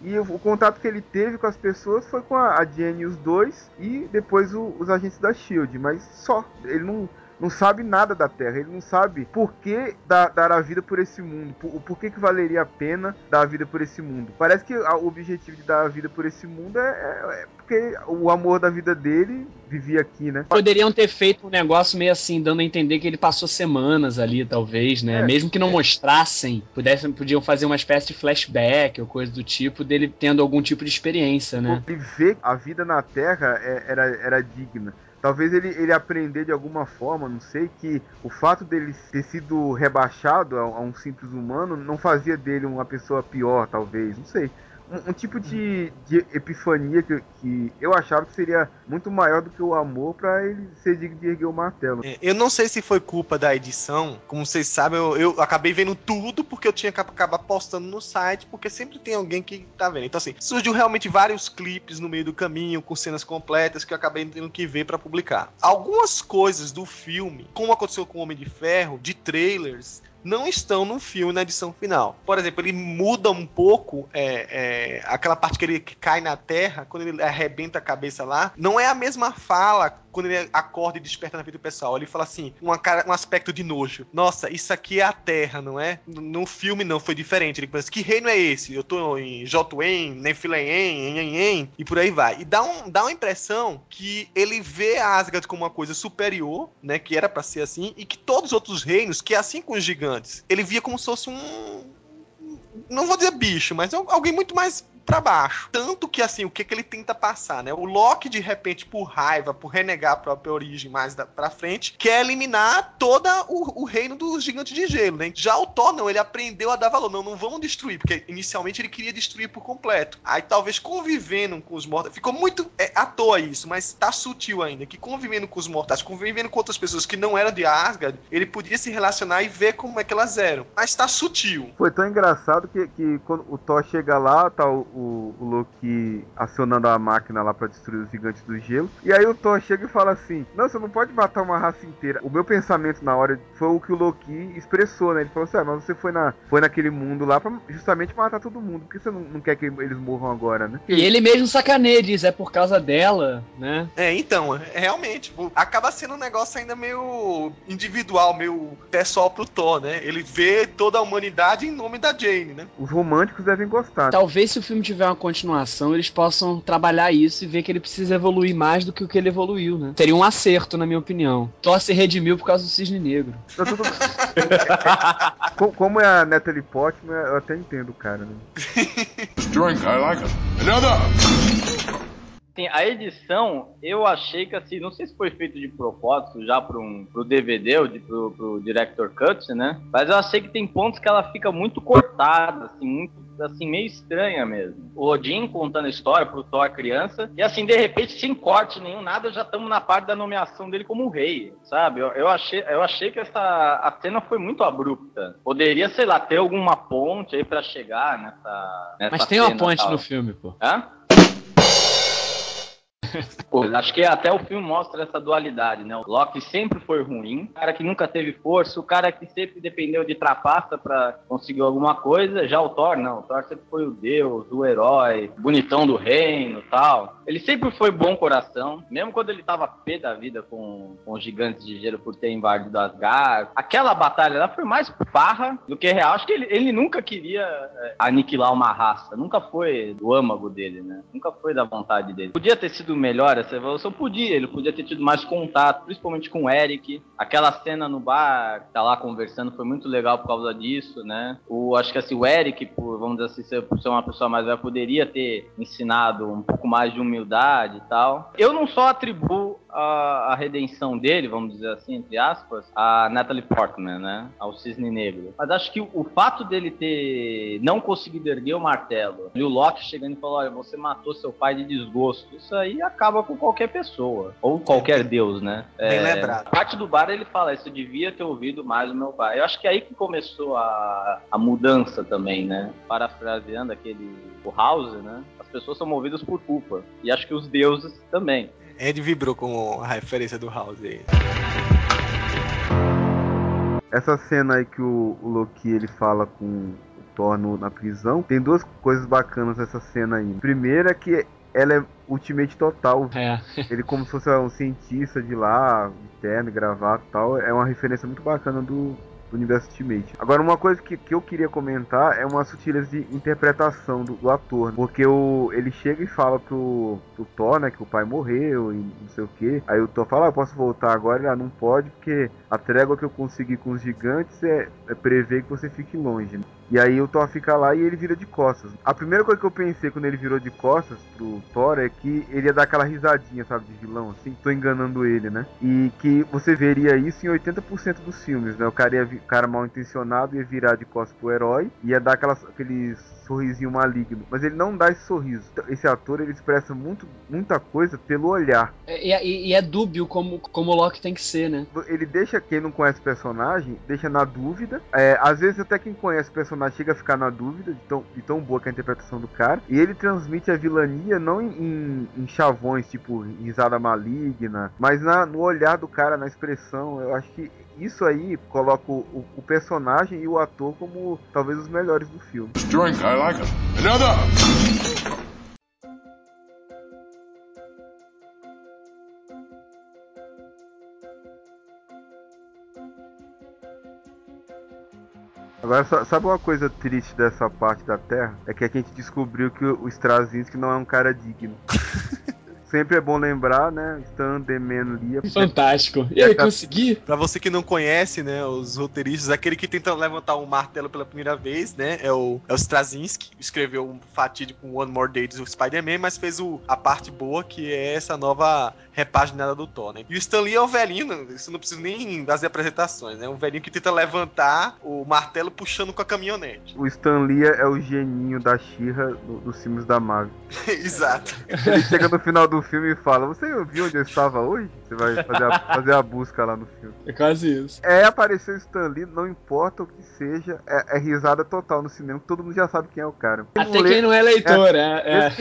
E o, o contato que ele teve com as pessoas foi com a, a Jenny e os dois, e depois o- os agentes da Shield, mas só. Ele não, não sabe nada da Terra, ele não sabe por que dar, dar a vida por esse mundo, por, o porquê que valeria a pena dar a vida por esse mundo. Parece que o objetivo de dar a vida por esse mundo é, é- é porque o amor da vida dele vivia aqui, né? Poderiam ter feito um negócio meio assim, dando a entender que ele passou semanas ali, talvez, né? É, Mesmo que não mostrassem, pudessem, podiam fazer uma espécie de flashback ou coisa do tipo dele tendo algum tipo de experiência, né? Ele vê a vida na Terra é- era, era digna. Talvez ele, ele aprender de alguma forma, não sei, que o fato dele ter sido rebaixado a, a um simples humano não fazia dele uma pessoa pior, talvez, não sei um, um tipo de, de epifania que, que, eu achava que seria muito maior do que o amor para ele ser digno de erguer o martelo. É, eu não sei se foi culpa da edição, como vocês sabem, eu, eu acabei vendo tudo porque eu tinha que acabar postando no site, porque sempre tem alguém que tá vendo. Então, assim, surgiu realmente vários clipes no meio do caminho, com cenas completas, que eu acabei tendo que ver para publicar. Algumas coisas do filme, como aconteceu com o Homem de Ferro, de trailers, não estão no filme na edição final. Por exemplo, ele muda um pouco é, é, aquela parte que ele cai na terra, quando ele arrebenta a cabeça lá, não é a mesma fala quando ele acorda e desperta na vida do pessoal. Ele fala assim, uma cara, um aspecto de nojo. Nossa, isso aqui é a terra, não é? No filme não, foi diferente. Ele pensa, que reino é esse? Eu tô em Jotuen, Nefileem, Enhen, e por aí vai. E dá, um, dá uma impressão que ele vê Asgard como uma coisa superior, né, que era para ser assim, e que todos os outros reinos, que é assim com os gigantes, antes. Ele via como se fosse um. Não vou dizer bicho, mas alguém muito mais para baixo. Tanto que, assim, o que, que ele tenta passar, né? O Loki, de repente, por raiva, por renegar a própria origem mais da, pra frente, quer eliminar todo o, o, reino dos gigantes de gelo, né? Já o Thor, não, ele aprendeu a dar valor. Não, não vamos destruir, porque inicialmente ele queria destruir por completo. Aí, talvez, convivendo com os mortos, ficou muito é, à toa isso, mas tá sutil ainda, que convivendo com os mortais, convivendo com outras pessoas que não eram de Asgard, ele podia se relacionar e ver como é que elas eram. Mas tá sutil. Foi tão engraçado que, que quando o Thor chega lá, tá o, o, o Loki acionando a máquina lá para destruir os gigantes do gelo. E aí o Thor chega e fala assim: Não, você não pode matar uma raça inteira. O meu pensamento na hora foi o que o Loki expressou, né? Ele falou assim: ah, mas você foi, na, foi naquele mundo lá pra justamente matar todo mundo. Por que você não, não quer que eles morram agora, né? E ele mesmo sacaneia, diz: É por causa dela, né? É, então, realmente, tipo, acaba sendo um negócio ainda meio individual, meio pessoal pro Thor, né? Ele vê toda a humanidade em nome da Jane, né? Os românticos devem gostar. Talvez se o filme tiver uma continuação, eles possam trabalhar isso e ver que ele precisa evoluir mais do que o que ele evoluiu, né? Seria um acerto, na minha opinião. Thor se redimiu por causa do Cisne Negro. (laughs) Como é a Natalie Portman, eu até entendo, cara. Né? (laughs) drink, I like it. Another! Sim, a edição, eu achei que assim, não sei se foi feito de propósito já pro, um, pro DVD ou de, pro, pro Director Cut, né? Mas eu achei que tem pontos que ela fica muito cortada, assim, muito assim, meio estranha mesmo. O Odin contando a história pro Thor criança, e assim, de repente, sem corte nenhum, nada, já estamos na parte da nomeação dele como rei, sabe? Eu, eu, achei, eu achei que essa a cena foi muito abrupta. Poderia, sei lá, ter alguma ponte aí para chegar nessa, nessa Mas tem uma ponte tal. no filme, pô. Hã? Acho que até o filme mostra essa dualidade, né? O Loki sempre foi ruim, o cara que nunca teve força, o cara que sempre dependeu de trapaça para conseguir alguma coisa. Já o Thor, não. O Thor sempre foi o deus, o herói, bonitão do reino tal. Ele sempre foi bom coração, mesmo quando ele tava pé da vida com, com os gigantes de gelo por ter invadido Asgard. Aquela batalha lá foi mais farra do que real. Acho que ele, ele nunca queria é, aniquilar uma raça, nunca foi do âmago dele, né? Nunca foi da vontade dele. Podia ter sido melhor essa evolução? Podia, ele podia ter tido mais contato, principalmente com o Eric. Aquela cena no bar, tá lá conversando, foi muito legal por causa disso, né? O, acho que assim, o Eric, por, vamos dizer assim, por ser uma pessoa mais velha, poderia ter ensinado um pouco mais de humildade e tal. Eu não só atribuo a, a, redenção dele, vamos dizer assim, entre aspas, a Natalie Portman, né? Ao Cisne Negro. Mas acho que o, o fato dele ter não conseguido erguer o martelo e o Loki chegando e falou: olha, você matou seu pai de desgosto. Isso aí acaba com qualquer pessoa. Ou qualquer deus, né? Bem é, lembrado. Parte do bar ele fala: isso devia ter ouvido mais o meu pai. Eu acho que é aí que começou a, a mudança também, né? Parafraseando aquele. O House, né? As pessoas são movidas por culpa. E acho que os deuses também. Ed vibrou com a referência do House aí. Essa cena aí que o, o Loki ele fala com o Thor no, na prisão, tem duas coisas bacanas nessa cena aí. Primeiro é que ela é ultimate total. É. (laughs) Ele como se fosse um cientista de lá, de terno, gravata e tal. É uma referência muito bacana do, do universo Ultimate. Agora, uma coisa que, que eu queria comentar é uma sutileza de interpretação do, do ator, né? porque o, ele chega e fala pro, pro Thor, né, que o pai morreu e não sei o que. Aí o Thor fala, ah, eu posso voltar agora? Ele, ah, não pode, porque a trégua que eu consegui com os gigantes é, é prever que você fique longe. Né? E aí o Thor fica lá e ele vira de costas. A primeira coisa que eu pensei quando ele virou de costas pro Thor é que ele ia dar aquela risadinha, sabe, de vilão, assim, tô enganando ele, né? E que você veria isso em 80% dos filmes, né? O cara, ia, o cara mal intencionado ia virar de costas pro herói, ia dar aquelas, aqueles sorrisinho maligno, mas ele não dá esse sorriso. Esse ator ele expressa muito, muita coisa pelo olhar. É, e, e, e, é dúbio como, como o Loki tem que ser, né? Ele deixa quem não conhece o personagem, deixa na dúvida. É, às vezes até quem conhece o personagem chega a ficar na dúvida de tão, de tão boa que é a interpretação do cara. E ele transmite a vilania não em, em, em chavões, tipo risada maligna, mas na, no olhar do cara, na expressão. Eu acho que isso aí coloca o, o, personagem e o ator como talvez os melhores do filme. Drink, I like it. Another! Agora, sabe uma coisa triste dessa parte da Terra? É que a gente descobriu que o Straczynski não é um cara digno. (laughs) sempre é bom lembrar, né? Stan Lee. Fantástico. E aí, consegui? Pra você que não conhece, né, os roteiristas, aquele que tenta levantar um martelo pela primeira vez, né, é o, é o Straczynski, escreveu um fatídico One More Day do Spider-Man, mas fez o, a parte boa, que é essa nova repaginada do Thor, né? E o Stan Lee é o velhinho, isso não precisa nem fazer apresentações, né? Um velhinho que tenta levantar o martelo puxando com a caminhonete. O Stan Lee é o geninho da Xirra do, dos filmes da Marvel. (laughs) Exato. Ele chega no final do filme e fala: Você viu onde eu estava hoje? Você vai fazer a, (laughs) fazer a busca lá no filme. É quase isso. É aparecer o Stan Lee, não importa o que seja, é, é risada total no cinema, todo mundo já sabe quem é o cara. Até quem não é leitor, é. é, é.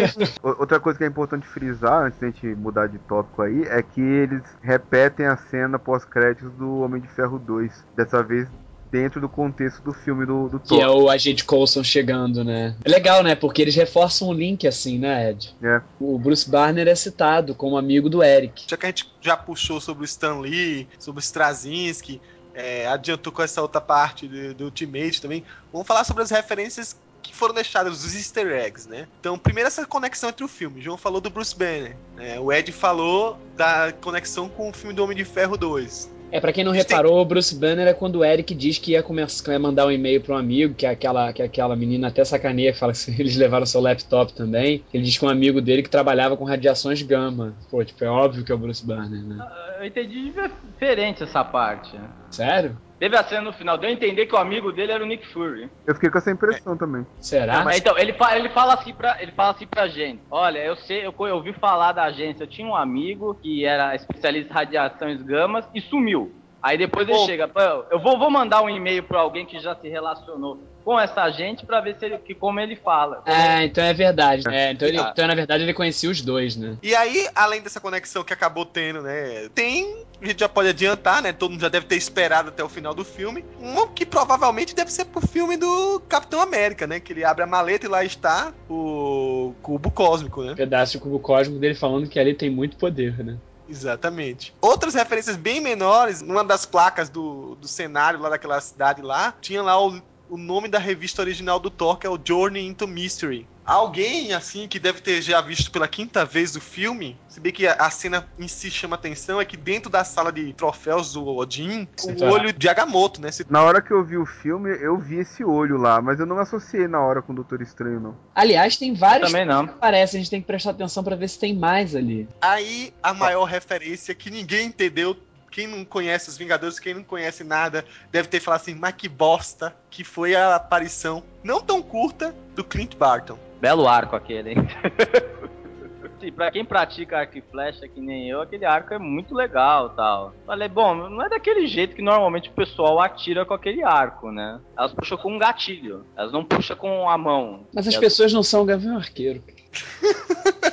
Outra coisa que é importante frisar, antes da gente mudar de tópico aí, é que eles repetem a cena pós-créditos do Homem de Ferro 2. Dessa vez dentro do contexto do filme do, do Thor. Que é o agente Coulson chegando, né? É legal, né? Porque eles reforçam o link assim, né, Ed? É. O Bruce Banner é citado como amigo do Eric. Já que a gente já puxou sobre o Stan Lee, sobre o Straczynski, é, adiantou com essa outra parte do, do Ultimate também, vamos falar sobre as referências que foram deixadas, os easter eggs, né? Então, primeiro essa conexão entre o filme. O João falou do Bruce Banner, né? o Ed falou da conexão com o filme do Homem de Ferro 2. É, para quem não reparou, o Bruce Banner é quando o Eric diz que ia, começar, ia mandar um e-mail para um amigo, que é aquela, que é aquela menina até sacaneia, que fala que (laughs) eles levaram seu laptop também. Ele diz que um amigo dele que trabalhava com radiações gama. Pô, tipo, é óbvio que é o Bruce Banner, né? Ah, eu entendi diferente essa parte. Sério? Teve a cena no final, deu a entender que o amigo dele era o Nick Fury. Eu fiquei com essa impressão é. também. Será? Mas... Então, ele, fala, ele fala assim pra ele fala assim pra gente. Olha, eu sei, eu, eu ouvi falar da agência, eu tinha um amigo que era especialista em radiações gamas e sumiu. Aí depois ele Pô. chega, eu vou, vou mandar um e-mail para alguém que já se relacionou com essa gente para ver se ele, que, como ele fala. É, então é verdade. É, então, ele, ah. então, na verdade, ele conhecia os dois, né? E aí, além dessa conexão que acabou tendo, né? Tem. A gente já pode adiantar, né? Todo mundo já deve ter esperado até o final do filme. Um que provavelmente deve ser pro filme do Capitão América, né? Que ele abre a maleta e lá está o cubo cósmico, né? Um pedaço do cubo cósmico dele falando que ali tem muito poder, né? Exatamente. Outras referências bem menores, numa das placas do, do cenário lá daquela cidade lá, tinha lá o, o nome da revista original do Thor, que é o Journey into Mystery. Alguém, assim, que deve ter já visto pela quinta vez o filme, se bem que a cena em si chama atenção, é que dentro da sala de troféus do Odin, o olho de Agamotto, né? Na hora que eu vi o filme, eu vi esse olho lá, mas eu não associei na hora com o Doutor Estranho, não. Aliás, tem vários também não. que aparecem, a gente tem que prestar atenção para ver se tem mais ali. Aí, a maior referência que ninguém entendeu quem não conhece os Vingadores, quem não conhece nada, deve ter falado assim, mas que bosta, que foi a aparição não tão curta do Clint Barton. Belo arco aquele, hein? (laughs) e pra quem pratica arco e flecha que nem eu, aquele arco é muito legal tal. Falei, bom, não é daquele jeito que normalmente o pessoal atira com aquele arco, né? Elas puxam com um gatilho, elas não puxam com a mão. Mas as elas... pessoas não são gavião arqueiro. (laughs)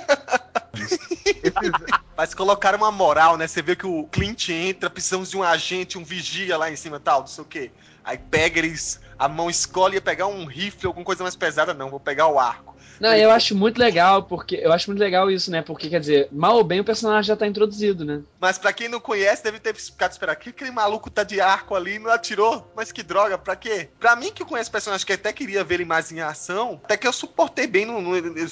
Mas colocaram uma moral, né? Você vê que o Clint entra, precisamos de um agente, um vigia lá em cima tal, não sei o quê. Aí pega eles, a mão escolhe ia pegar um rifle, alguma coisa mais pesada, não, vou pegar o arco. Não, eu acho muito legal, porque eu acho muito legal isso, né? Porque, quer dizer, mal ou bem o personagem já tá introduzido, né? Mas pra quem não conhece, deve ter ficado esperando. Que aquele maluco tá de arco ali e não atirou? Mas que droga, pra quê? Pra mim, que conhece o personagem que até queria ver ele mais em ação, até que eu suportei bem não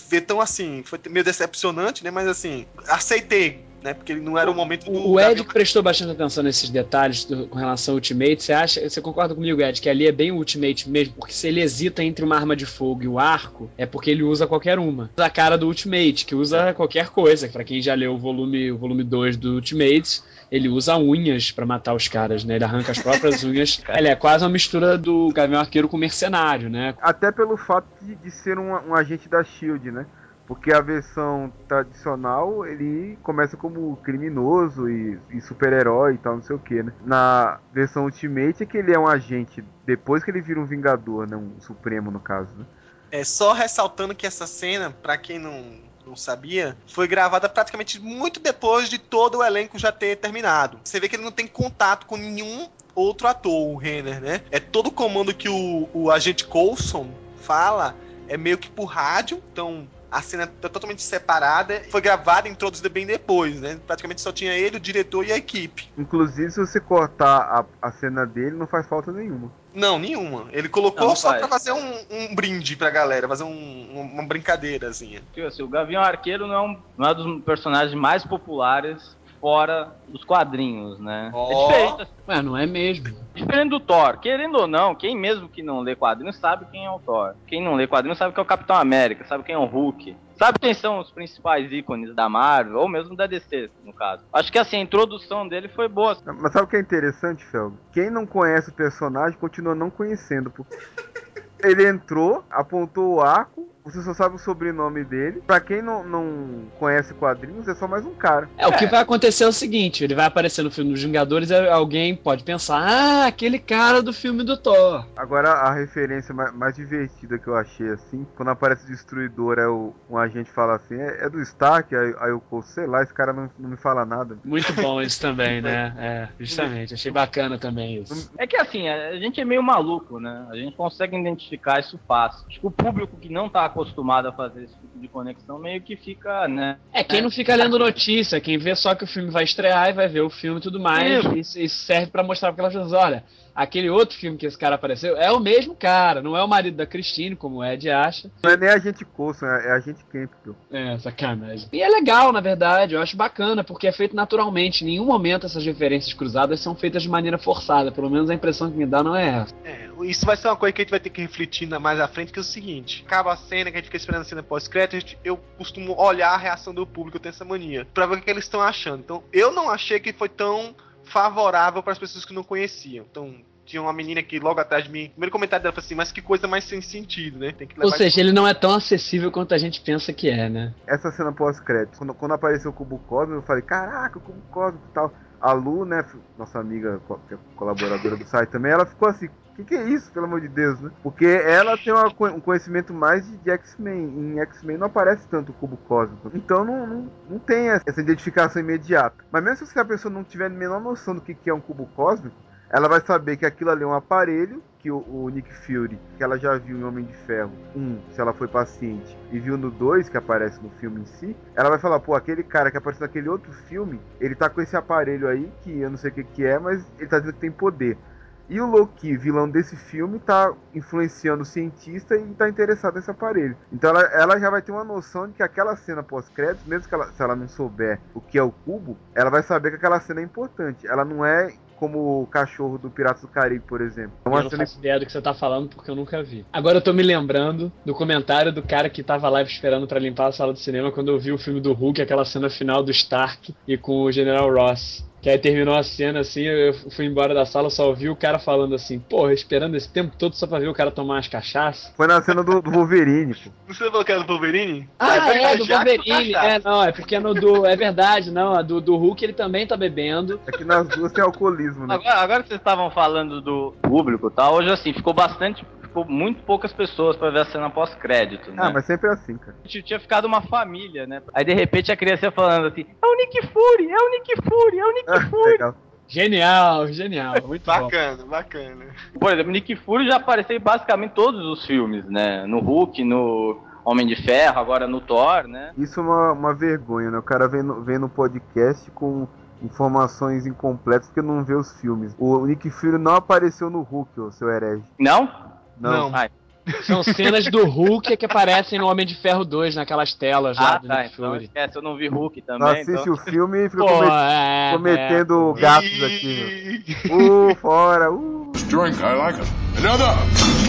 ver tão assim. Foi meio decepcionante, né? Mas assim, aceitei né? Porque não era o momento do. O Ed prestou bastante atenção nesses detalhes do, com relação ao Ultimate. Você acha, você concorda comigo, Ed, que ali é bem o Ultimate mesmo? Porque se ele hesita entre uma arma de fogo e o arco, é porque ele usa qualquer uma. A cara do Ultimate, que usa qualquer coisa. Para quem já leu o volume, o volume 2 do Ultimate, ele usa unhas para matar os caras, né? Ele arranca as próprias (laughs) unhas. Ele é quase uma mistura do Gavião Arqueiro com mercenário, né? Até pelo fato de, de ser um, um agente da Shield, né? Porque a versão tradicional ele começa como criminoso e, e super-herói e tal, não sei o que, né? Na versão Ultimate é que ele é um agente depois que ele vira um Vingador, né? Um Supremo no caso, né? É só ressaltando que essa cena, para quem não, não sabia, foi gravada praticamente muito depois de todo o elenco já ter terminado. Você vê que ele não tem contato com nenhum outro ator, o Renner, né? É todo o comando que o, o agente Coulson fala é meio que por rádio, então a cena tá totalmente separada, foi gravada e introduzida bem depois, né? Praticamente só tinha ele, o diretor e a equipe. Inclusive, se você cortar a, a cena dele, não faz falta nenhuma. Não, nenhuma. Ele colocou Não, não só faz. pra fazer um, um brinde pra galera, fazer um, um- uma brincadeira, assim. Assim, o Gavião Arqueiro não é, um, não é um dos personagens mais populares fora dos quadrinhos, né? Ó. É diferente, Ué, não é mesmo. diferente do Thor. Querendo ou não, quem mesmo que não lê quadrinhos sabe quem é o Thor. Quem não lê quadrinhos sabe quem é o Capitão América, sabe quem é o Hulk. Sabe quem são os principais ícones da Marvel, ou mesmo da DC, no caso. Acho que assim, a introdução dele foi boa. Mas sabe o que é interessante, Felgo? Quem não conhece o personagem continua não conhecendo. Porque (laughs) ele entrou, apontou o arco, você só sabe o sobrenome dele. Pra quem não, não conhece quadrinhos, é só mais um cara. É, o que vai acontecer é o seguinte: ele vai aparecer no filme dos Vingadores e alguém pode pensar, ah, aquele cara do filme do Thor. Agora, a referência mais, mais divertida que eu achei, assim, quando aparece o Destruidor, é o, um agente fala assim, é, é do Stark, aí, aí eu, sei lá, esse cara não, não me fala nada. Muito bom isso também, (laughs) né? É, justamente. Achei bacana também isso. É que assim, a a gente é meio maluco, né? A gente consegue identificar isso fácil. Acho que o público que não tá acostumado a fazer esse tipo de conexão meio que fica, né? É, quem não fica lendo notícia, quem vê só que o filme vai estrear e vai ver o filme e tudo mais, isso, isso serve pra mostrar pra aquelas pessoas, olha, aquele outro filme que esse cara apareceu é o mesmo cara, não é o marido da Christine, como o Ed acha. Não é nem agente Coulson, é, é agente Campbell. É, sacanagem. E é legal, na verdade, eu acho bacana, porque é feito naturalmente. Em nenhum momento essas referências cruzadas são feitas de maneira forçada. Pelo menos a impressão que me dá não é essa. É, isso vai ser uma coisa que a gente vai ter que refletir na- mais à frente, que é o seguinte: acaba a cena, que a gente fica esperando a cena pós-crédito, a gente- eu costumo olhar a reação do público, eu tenho essa mania, pra ver o que, que eles estão achando. Então, eu não achei que foi tão favorável para as pessoas que não conheciam. Então, tinha uma menina que logo atrás de mim, o primeiro comentário dela foi assim, mas que coisa mais sem sentido, né? Tem que Ou seja, ele não é tão acessível quanto a gente pensa que é, né? Essa cena pós-crédito, quando, quando apareceu o Cubo Cósmico, eu falei, caraca, o Cubo Cósmico e tal. A Lu, né, nossa amiga, co- é colaboradora do site também, ela ficou assim, que, que é isso, pelo amor de Deus, né? Porque ela tem uma um conhecimento mais de, de X-Men. Em X-Men não aparece tanto o Cubo Cósmico. Então não, não, não tem essa identificação imediata. Mas mesmo se a pessoa não tiver a menor noção do que, que é um Cubo Cósmico, ela vai saber que aquilo ali é um aparelho que o, o Nick Fury, que ela já viu em Homem de Ferro 1, se ela foi paciente, e viu no 2, que aparece no filme em si, ela vai falar, pô, aquele cara que apareceu naquele outro filme, ele tá com esse aparelho aí, que eu não sei o que, que é, mas ele tá dizendo que tem poder. E o Loki, vilão desse filme, tá influenciando o cientista e tá interessado nesse aparelho. Então ela, ela já vai ter uma noção de que aquela cena pós-créditos, mesmo que ela, se ela não souber o que é o cubo, ela vai saber que aquela cena é importante. Ela não é como o cachorro do Piratas do Caribe, por exemplo. É Eu não cena faço ideia do que você tá falando porque eu nunca vi. Agora eu tô me lembrando do comentário do cara que tava lá esperando pra limpar a sala do cinema quando eu vi o filme do Hulk, aquela cena final do Stark e com o General Ross. Que aí terminou a cena assim, eu fui embora da sala, só ouvi o cara falando assim, porra, esperando esse tempo todo só pra ver o cara tomar umas cachaças. Foi na cena do, do Wolverine, pô. Você falou que era do Wolverine? Ah, vai é, do com Wolverine. É, não, é porque no do. É verdade, não. A do, do Hulk ele também tá bebendo. É que nas duas tem alcoolismo, né? Agora, agora que vocês estavam falando do público e tal, hoje assim, ficou bastante. Ficou muito poucas pessoas pra ver a cena pós-crédito, né? Ah, mas sempre é assim, cara. Tinha- Tinha ficado uma família, né? Aí de repente a criança ia falando assim: É o Nick Fury, é o Nick Fury, é o Nick Ah, Fury. legal. Genial, genial. Muito bom. Bacana, bacana. Por exemplo, Nick Fury já apareceu em basicamente todos os filmes, né? No Hulk, no Homem de Ferro, agora no Thor, né? Isso é uma, uma vergonha, né? O cara vem no, vem no podcast com informações incompletas porque não vê os filmes. O Nick Fury não apareceu no Hulk, ô seu herege. Não? Não. Ai, São cenas do Hulk que aparecem no Homem de Ferro 2, naquelas telas lá ah, do tá. Nick Então Fury. esquece, eu não vi Hulk Não também. assiste então... o filme e fica Pô, comet- é, cometendo gatos aqui. (laughs) Uh, fora, uh. Drink, I like it. Another!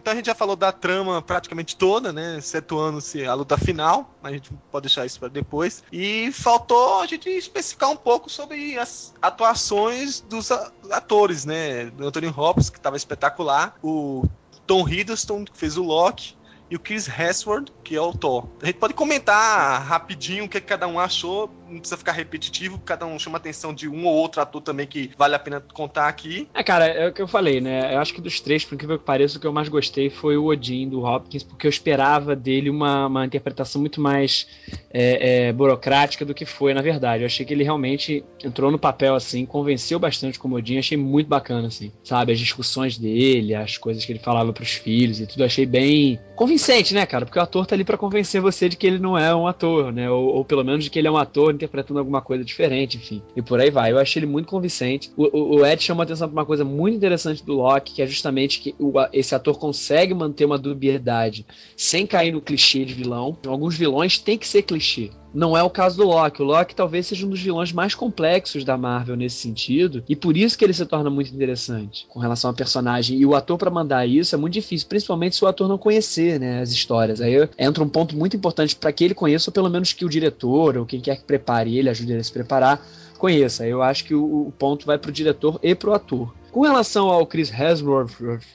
Então a gente já falou da trama praticamente toda, né? Excetuando-se a luta final, mas a gente pode deixar isso para depois. E faltou a gente especificar um pouco sobre as atuações dos atores, né? Do Anthony Hopkins, que estava espetacular, o Tom Hiddleston, que fez o Loki, e o Chris Hemsworth, que é o Thor. A gente pode comentar rapidinho o que cada um achou, não precisa ficar repetitivo, cada um chama atenção de um ou outro ator também que vale a pena contar aqui. É, cara, é o que eu falei, né? Eu acho que dos três, por incrível que pareça, o que eu mais gostei foi o Odin do Hopkins, porque eu esperava dele uma, uma interpretação muito mais é, é, burocrática do que foi, na verdade. Eu achei que ele realmente entrou no papel, assim, convenceu bastante como Odin, achei muito bacana, assim, sabe? As discussões dele, as coisas que ele falava pros filhos e tudo, achei bem convincente, né, cara? Porque o ator tá ali pra convencer você de que ele não é um ator, né? Ou, ou pelo menos de que ele é um ator interpretando alguma coisa diferente, enfim. E por aí vai. Eu achei ele muito convincente. O, o, o Ed chamou atenção pra uma coisa muito interessante do Loki, que é justamente que o- esse ator consegue manter uma dubiedade sem cair no clichê de vilão. Alguns vilões têm que ser clichê. Não é o caso do Loki. O Loki talvez seja um dos vilões mais complexos da Marvel nesse sentido, e por isso que ele se torna muito interessante com relação ao personagem. E o ator para mandar isso é muito difícil, principalmente se o ator não conhecer, né, as histórias. Aí entra um ponto muito importante para que ele conheça, ou pelo menos que o diretor ou quem quer que prepare ele, ajude ele a se preparar, conheça. Eu acho que o, o ponto vai pro diretor e pro ator. Com relação ao Chris Hemsworth,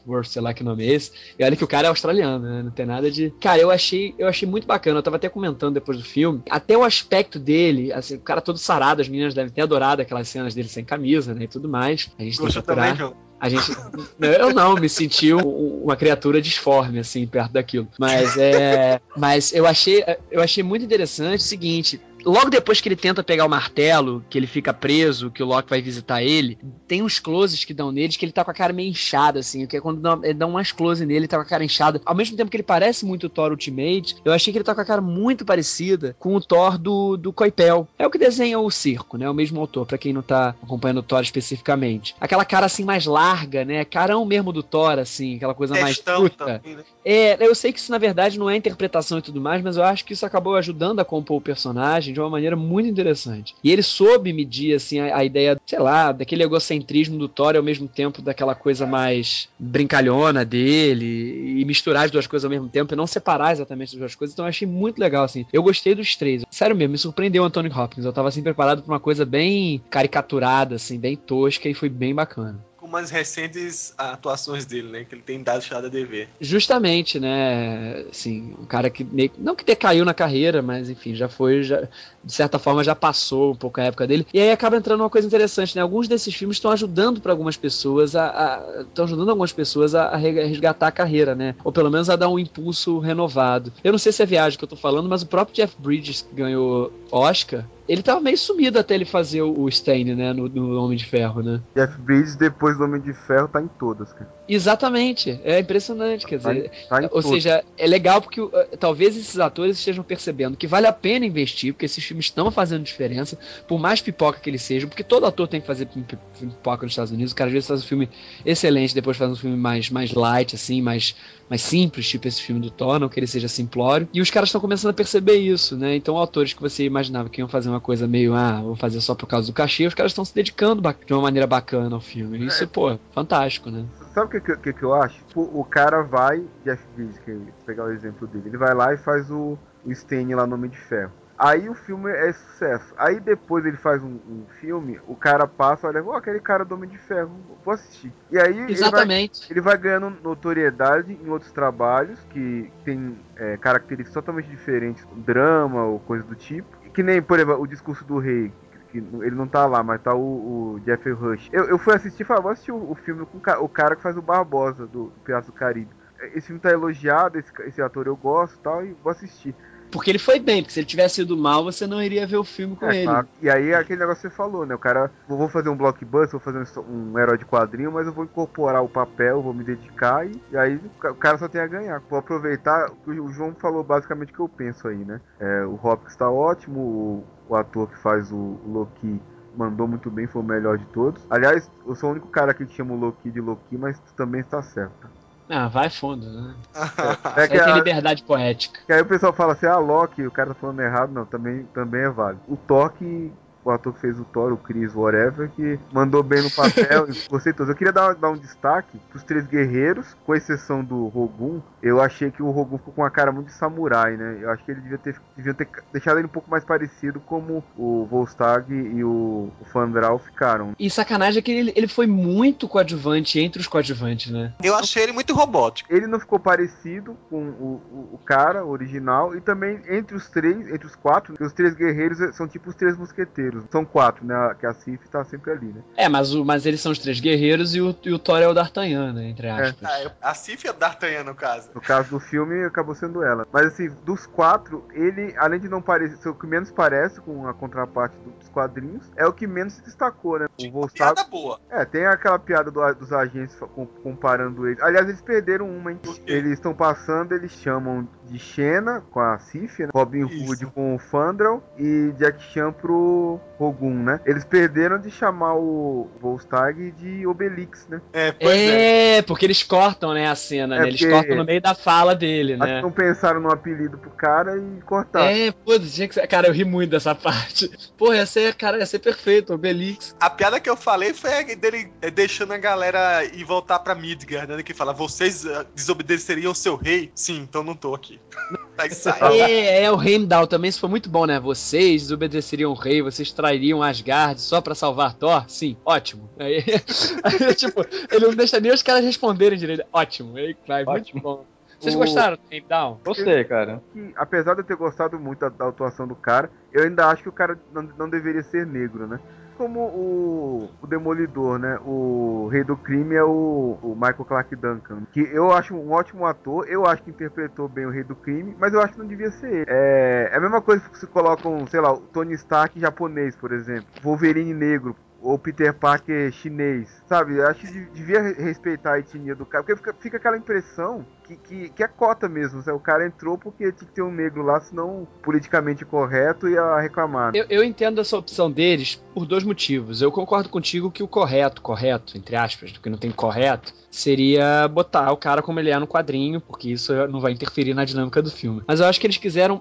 Worth, sei lá que nome é esse, e olha que o cara é australiano, né? Não tem nada de. Cara, eu achei, eu achei muito bacana. Eu tava até comentando depois do filme. Até o aspecto dele, assim, o cara todo sarado, as meninas devem ter adorado aquelas cenas dele sem camisa, né? E tudo mais. A gente tem que Gostou também? A gente. Eu não, me senti um- uma criatura disforme, assim, perto daquilo. Mas é. Mas eu achei, eu achei muito interessante o seguinte. Logo depois que ele tenta pegar o martelo, que ele fica preso, que o Loki vai visitar ele, tem uns closes que dão neles que ele tá com a cara meio inchada, assim, que é quando dá, umas close nele, ele tá com a cara inchada. Ao mesmo tempo que ele parece muito o Thor Ultimate, eu achei que ele tá com a cara muito parecida com o Thor do, do Coipel. É o que desenha o circo, né? O mesmo autor, pra quem não tá acompanhando o Thor especificamente. Aquela cara assim mais larga, né? Carão mesmo do Thor, assim, aquela coisa mais também, né? É, eu sei que isso na verdade não é interpretação e tudo mais, mas eu acho que isso acabou ajudando a compor o personagem de uma maneira muito interessante. E ele soube medir, assim, a, a ideia, sei lá, daquele egocentrismo do Thor ao mesmo tempo daquela coisa mais brincalhona dele e misturar as duas coisas ao mesmo tempo e não separar exatamente as duas coisas. Então eu achei muito legal, assim. Eu gostei dos três. Sério mesmo, me surpreendeu o Anthony Hopkins. Eu tava, assim, preparado pra uma coisa bem caricaturada, assim, bem tosca e foi bem bacana. Umas recentes atuações dele, né? Que ele tem dado chada a dever. Justamente, né? Assim, um cara que meio, não que decaiu na carreira, mas enfim, já foi, já, de certa forma já passou um pouco a época dele. E aí acaba entrando uma coisa interessante, né? Alguns desses filmes estão ajudando para algumas pessoas a, estão ajudando algumas pessoas a, a resgatar a carreira, né? Ou pelo menos a dar um impulso renovado. Eu não sei se é viagem que eu tô falando, mas o próprio Jeff Bridges que ganhou Oscar, ele tava meio sumido até ele fazer o, Stain, né, no, no Homem de Ferro, né? Jeff Bridges, depois do Homem de Ferro, tá em todas, cara. Exatamente, é impressionante, quer dizer, Ou todas. seja, é legal porque uh, talvez esses atores estejam percebendo que vale a pena investir, porque esses filmes estão fazendo diferença, por mais pipoca que eles sejam, porque todo ator tem que fazer pi- pi- pipoca nos Estados Unidos. O cara às vezes faz um filme excelente, depois faz um filme mais, mais light, assim, mais, mais simples, tipo esse filme do Thor, não que ele seja simplório. E os caras estão começando a perceber isso, né? Então, autores que você imaginava que iam fazer uma coisa meio, ah, vou fazer só por causa do cachê, os caras estão se dedicando de uma maneira bacana ao filme. Isso, pô, fantástico, né? Sabe o que, que, que, eu acho? Tipo, o cara vai, Jeff Bridges, que pegar o exemplo dele, ele vai lá e faz o, o Stain lá no Homem de Ferro. Aí o filme é sucesso. Aí depois ele faz um, um filme, o cara passa, olha, ó, aquele cara do Homem de Ferro, vou assistir. E aí ele vai, Exatamente. ele vai ganhando notoriedade em outros trabalhos que tem é, características totalmente diferentes, drama ou coisa do tipo. Que nem, por exemplo, o discurso do rei, que ele não tá lá, mas tá o, o Jeffrey Rush. Eu, eu fui assistir e falei, vou assistir o, o filme com o ca- o cara que faz o Barbosa do, do Piratas do Caribe. Esse filme tá elogiado, esse, esse ator eu gosto e tal, e vou assistir. porque ele foi bem, porque se ele tivesse ido mal, você não iria ver o filme com É, ele. claro. E aí é aquele negócio que você falou, né? O cara, vou fazer um blockbuster, vou fazer um, um herói de quadrinho, mas eu vou incorporar o papel, vou me dedicar e, e aí o ca- o cara só tem a ganhar. Vou aproveitar o João falou basicamente o que eu penso aí, né? É, o Hopkins tá ótimo, o, ator que faz o, Loki mandou muito bem, foi o melhor de todos. Aliás, eu sou o único cara que chama o Loki de Loki, mas tu também está certo. Ah, vai fundo, né? (laughs) É Aí que, tem a- liberdade poética. que aí o pessoal fala assim, ah, Loki, o cara tá falando errado, não, também, também é válido. O Thor que o ator que fez o Thor, o Chris Whatever, que mandou bem no papel, (laughs) e gostei todos. Eu queria dar, dar um destaque pros três guerreiros, com exceção do Rogun. Eu achei que o Rogun ficou com uma cara muito de samurai, né? Eu acho que ele devia ter, devia ter deixado ele um pouco mais parecido como o Volstagg e o, o Fandral ficaram. E sacanagem é que ele, ele foi muito coadjuvante entre os coadjuvantes, né? Eu achei ele muito robótico. Ele não ficou parecido com o, o, o cara original e também entre os três, entre os quatro, que os três guerreiros são tipo os três mosqueteiros. São quatro, né? Que a Sif tá sempre ali, né? É, mas, o, mas eles são os três guerreiros e o, e o Thor é o D'Artagnan, né? Entre aspas. Ah, eu- a Sif é o D'Artagnan, no caso. No caso do filme, acabou sendo ela. Mas assim, dos quatro, ele, além de não parecer, ser o que menos parece com a contraparte dos quadrinhos, é o que menos se destacou, né? O Volstagg. Piada boa. É, tem aquela piada do- dos agentes comparando ele. Aliás, eles perderam uma, hein? Eles estão passando, eles chamam de Xena com a Sif, né? Robin Hood com o Fandral e Jack Chan pro Rogun, né? Eles perderam de chamar o Volstagg de Obelix, né? É, pois é. É, porque eles cortam, né, a cena, É né? Eles cortam no meio da fala dele, Acho que né? não pensaram no apelido pro cara e cortaram. É, pô, tinha que ser... Cara, eu ri muito dessa (laughs) parte. Pô, ia ser, cara, ia ser perfeito, o Belix. A piada que eu falei foi a dele é, deixando a galera ir voltar pra Midgard, né? Que fala, vocês ah, desobedeceriam seu rei? Sim, então não tô aqui. (laughs) Sai. É, é, o Heimdall também, isso foi muito bom, né? Vocês desobedeceriam o rei, vocês trairiam Asgard só pra salvar Thor? Sim, ótimo. Aí, (laughs) aí, tipo, ele não deixa nem os caras responderem direito. Ótimo, aí vai, muito Ótimo. bom. Vocês O- gostaram do Heimdall? Gostei, cara. que, apesar de eu ter gostado muito da, da atuação do cara, eu ainda acho que o cara não, não deveria ser negro, né? Como o, o Demolidor, né? O Rei do Crime é o, o Michael Clark Duncan. Que eu acho um ótimo ator, eu acho que interpretou bem o Rei do Crime, mas eu acho que não devia ser ele. É, é a mesma coisa que se colocam, sei lá, o Tony Stark japonês, por exemplo. Wolverine negro. Ou Peter Parker chinês, sabe? Eu acho que de- devia re- respeitar a etnia do cara, porque fica, fica aquela impressão que, que, que é cota mesmo. sabe? O cara entrou porque tinha que ter um negro lá, senão politicamente correto ia reclamar. Eu, eu entendo essa opção deles por dois motivos. Eu concordo contigo que o correto, correto, entre aspas, do que não tem correto, seria botar o cara como ele é no quadrinho, porque isso não vai interferir na dinâmica do filme. Mas eu acho que eles quiseram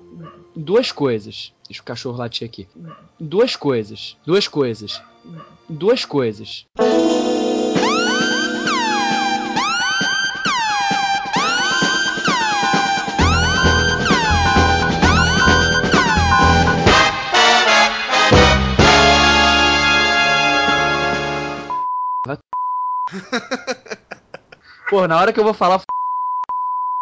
duas coisas. Deixa o cachorro latir aqui. Duas coisas. Duas coisas. Duas coisas. (laughs) Pô, na hora que eu vou falar,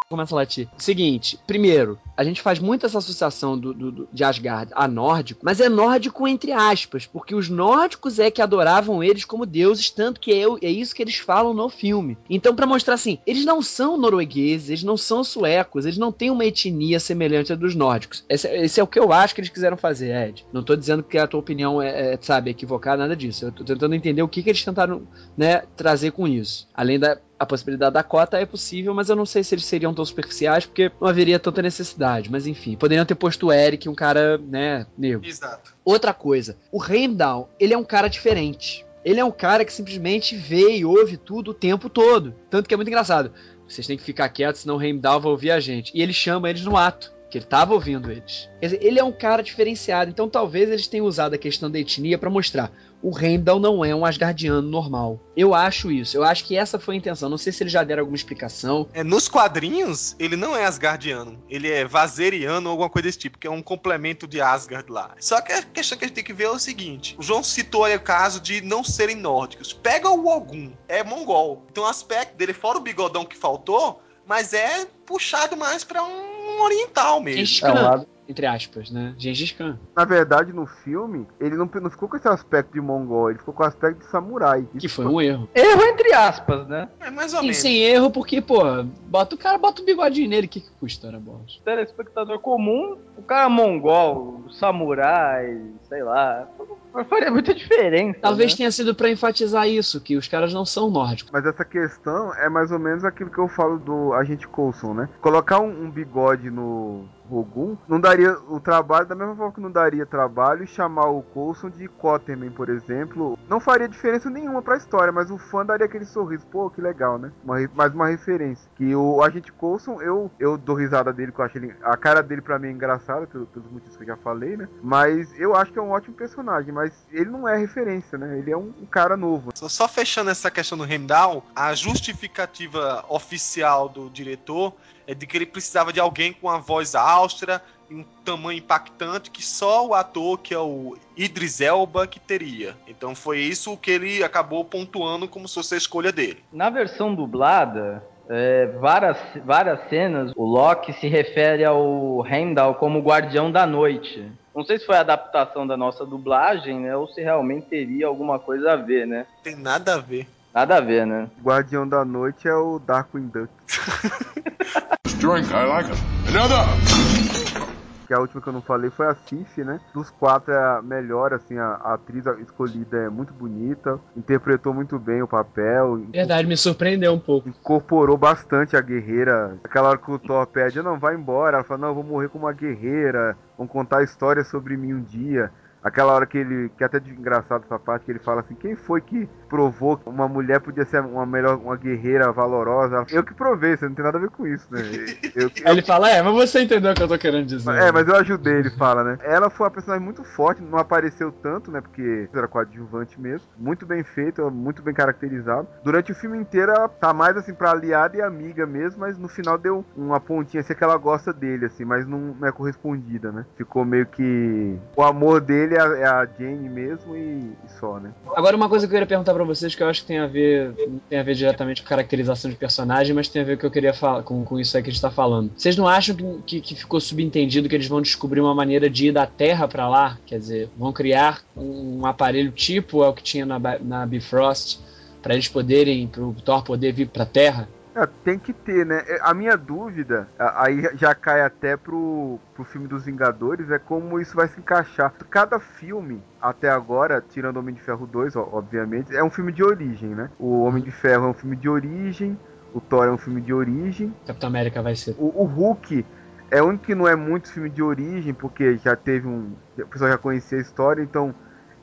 começa a latir. Seguinte, primeiro, a gente faz muito essa associação do, do- do- de Asgard a nórdico, mas é nórdico entre aspas, porque os nórdicos é que adoravam eles como deuses, tanto que é, é isso que eles falam no filme. Então, pra mostrar assim, eles não são noruegueses, eles não são suecos, eles não têm uma etnia semelhante à dos nórdicos. Esse, esse é o que eu acho que eles quiseram fazer, Ed. Não tô dizendo que a tua opinião é, é, sabe, equivocada, nada disso. Eu tô tentando entender o que, que eles tentaram, né, trazer com isso. Além da a possibilidade da cota é possível, mas eu não sei se eles seriam tão superficiais, porque não haveria tanta necessidade. Mas enfim, poderiam ter posto o Eric, um cara, né, negro. Exato. Outra coisa, o Heimdall, ele é um cara diferente. Ele é um cara que simplesmente vê e ouve tudo o tempo todo. Tanto que é muito engraçado. Vocês têm que ficar quietos, senão o Heimdall vai ouvir a gente. E ele chama eles no ato, que ele tava ouvindo eles. Quer dizer, ele é um cara diferenciado. Então talvez eles tenham usado a questão da etnia pra mostrar. O Heimdall não é um Asgardiano normal. Eu acho isso. Eu acho que essa foi a intenção. Não sei se eles já deram alguma explicação. É, nos quadrinhos, ele não é Asgardiano. Ele é Vazeriano ou alguma coisa desse tipo, que é um complemento de Asgard lá. Só que a questão que a gente tem que ver é o seguinte: o João citou aí o caso de não serem nórdicos. Pega o Ogum, é mongol. Então o aspecto dele, fora o bigodão que faltou, mas é puxado mais pra um oriental mesmo. É um lado, entre aspas, né? Gengis Khan. Na verdade, no filme, ele não, não ficou com esse aspecto de mongol, ele ficou com o aspecto de samurai. Que foi um erro. Erro entre aspas, né? É mais ou Sim, menos. sem erro, porque, pô, bota o cara, bota um bigodinho nele, o que, que custa, né, bolas? Telespectador comum, o cara mongol, o samurai, sei lá. Não faria muita diferença. Talvez né? tenha sido pra enfatizar isso, que os caras não são nórdicos. Mas essa questão é mais ou menos aquilo que eu falo do agente Coulson, né? Colocar um, um bigode no Rogun não daria o trabalho, da mesma forma que não daria trabalho, chamar o Coulson de Cotterman, por exemplo, não faria diferença nenhuma pra história, mas o fã daria aquele sorriso, pô, que legal, né? Uma, mais uma referência. Que o agente Coulson, eu, eu dou risada dele, que eu acho ele. A cara dele pra mim é engraçada, pelo- pelos motivos que eu já falei, né? Mas eu acho que é um ótimo personagem, mas ele não é referência, né? Ele é um, um cara novo. Só- Só fechando essa questão do Heimdall, a justificativa oficial do diretor é de que ele precisava de alguém com uma voz austra e um tamanho impactante que só o ator, que é o Idris Elba, que teria. Então foi isso que ele acabou pontuando como se fosse a escolha dele. Na versão dublada, é, várias, várias cenas, o Loki se refere ao Heimdall como guardião da noite. Não sei se foi a adaptação da nossa dublagem, né? Ou se realmente teria alguma coisa a ver, né? Tem nada a ver. Nada a ver, né? Guardião da Noite é o Darkwing Duck. (laughs) Drink, I like it. Another! que a última que eu não falei foi a Sif, né? Dos quatro é a melhor, assim, a, a atriz escolhida é muito bonita, interpretou muito bem o papel, Verdade, me surpreendeu um pouco. incorporou bastante a guerreira. Aquela hora que o Thor pede, não, vai embora. Ela fala, não, eu vou morrer como uma guerreira, vão contar histórias sobre mim um dia. Aquela hora que ele, que é até de engraçado essa parte, que ele fala assim, quem foi que provou que uma mulher podia ser uma melhor, uma guerreira valorosa? Eu que provei, você não tem nada a ver com isso, né? (laughs) Eu, eu, Aí ele fala, é, mas você entendeu o que eu tô querendo dizer. É, mas eu ajudei, ele fala, né? Ela foi uma personagem muito forte, não apareceu tanto, né? Porque era coadjuvante mesmo. Muito bem feito, muito bem caracterizado. Durante o filme inteiro ela tá mais assim pra aliada e amiga mesmo, mas no final deu uma pontinha assim que ela gosta dele, assim, mas não, não é correspondida, né? Ficou meio que. O amor dele é a, é a Jane mesmo e, e só, né? Agora, uma coisa que eu queria perguntar pra vocês, que eu acho que tem a ver, não tem a ver diretamente com caracterização de personagem, mas tem a ver com o que eu queria falar, com, com isso aí que a gente tá falando. Vocês não acham que, que, que ficou subentendido que eles vão descobrir uma maneira de ir da Terra pra lá? Quer dizer, vão criar um, um aparelho tipo é o que tinha na, na Bifrost, pra eles poderem, pro Thor poder vir pra Terra? É, tem que ter, né? É, A minha dúvida, aí já cai até pro, pro filme dos Vingadores, é como isso vai se encaixar. Cada filme, até agora, tirando Homem de Ferro 2, ó, obviamente, é um filme de origem, né? O Homem de Ferro é um filme de origem, o Thor é um filme de origem, Capitão América vai ser. o, o Hulk é o único que não é muito filme de origem, porque já teve um. O pessoal já conhecia a história, então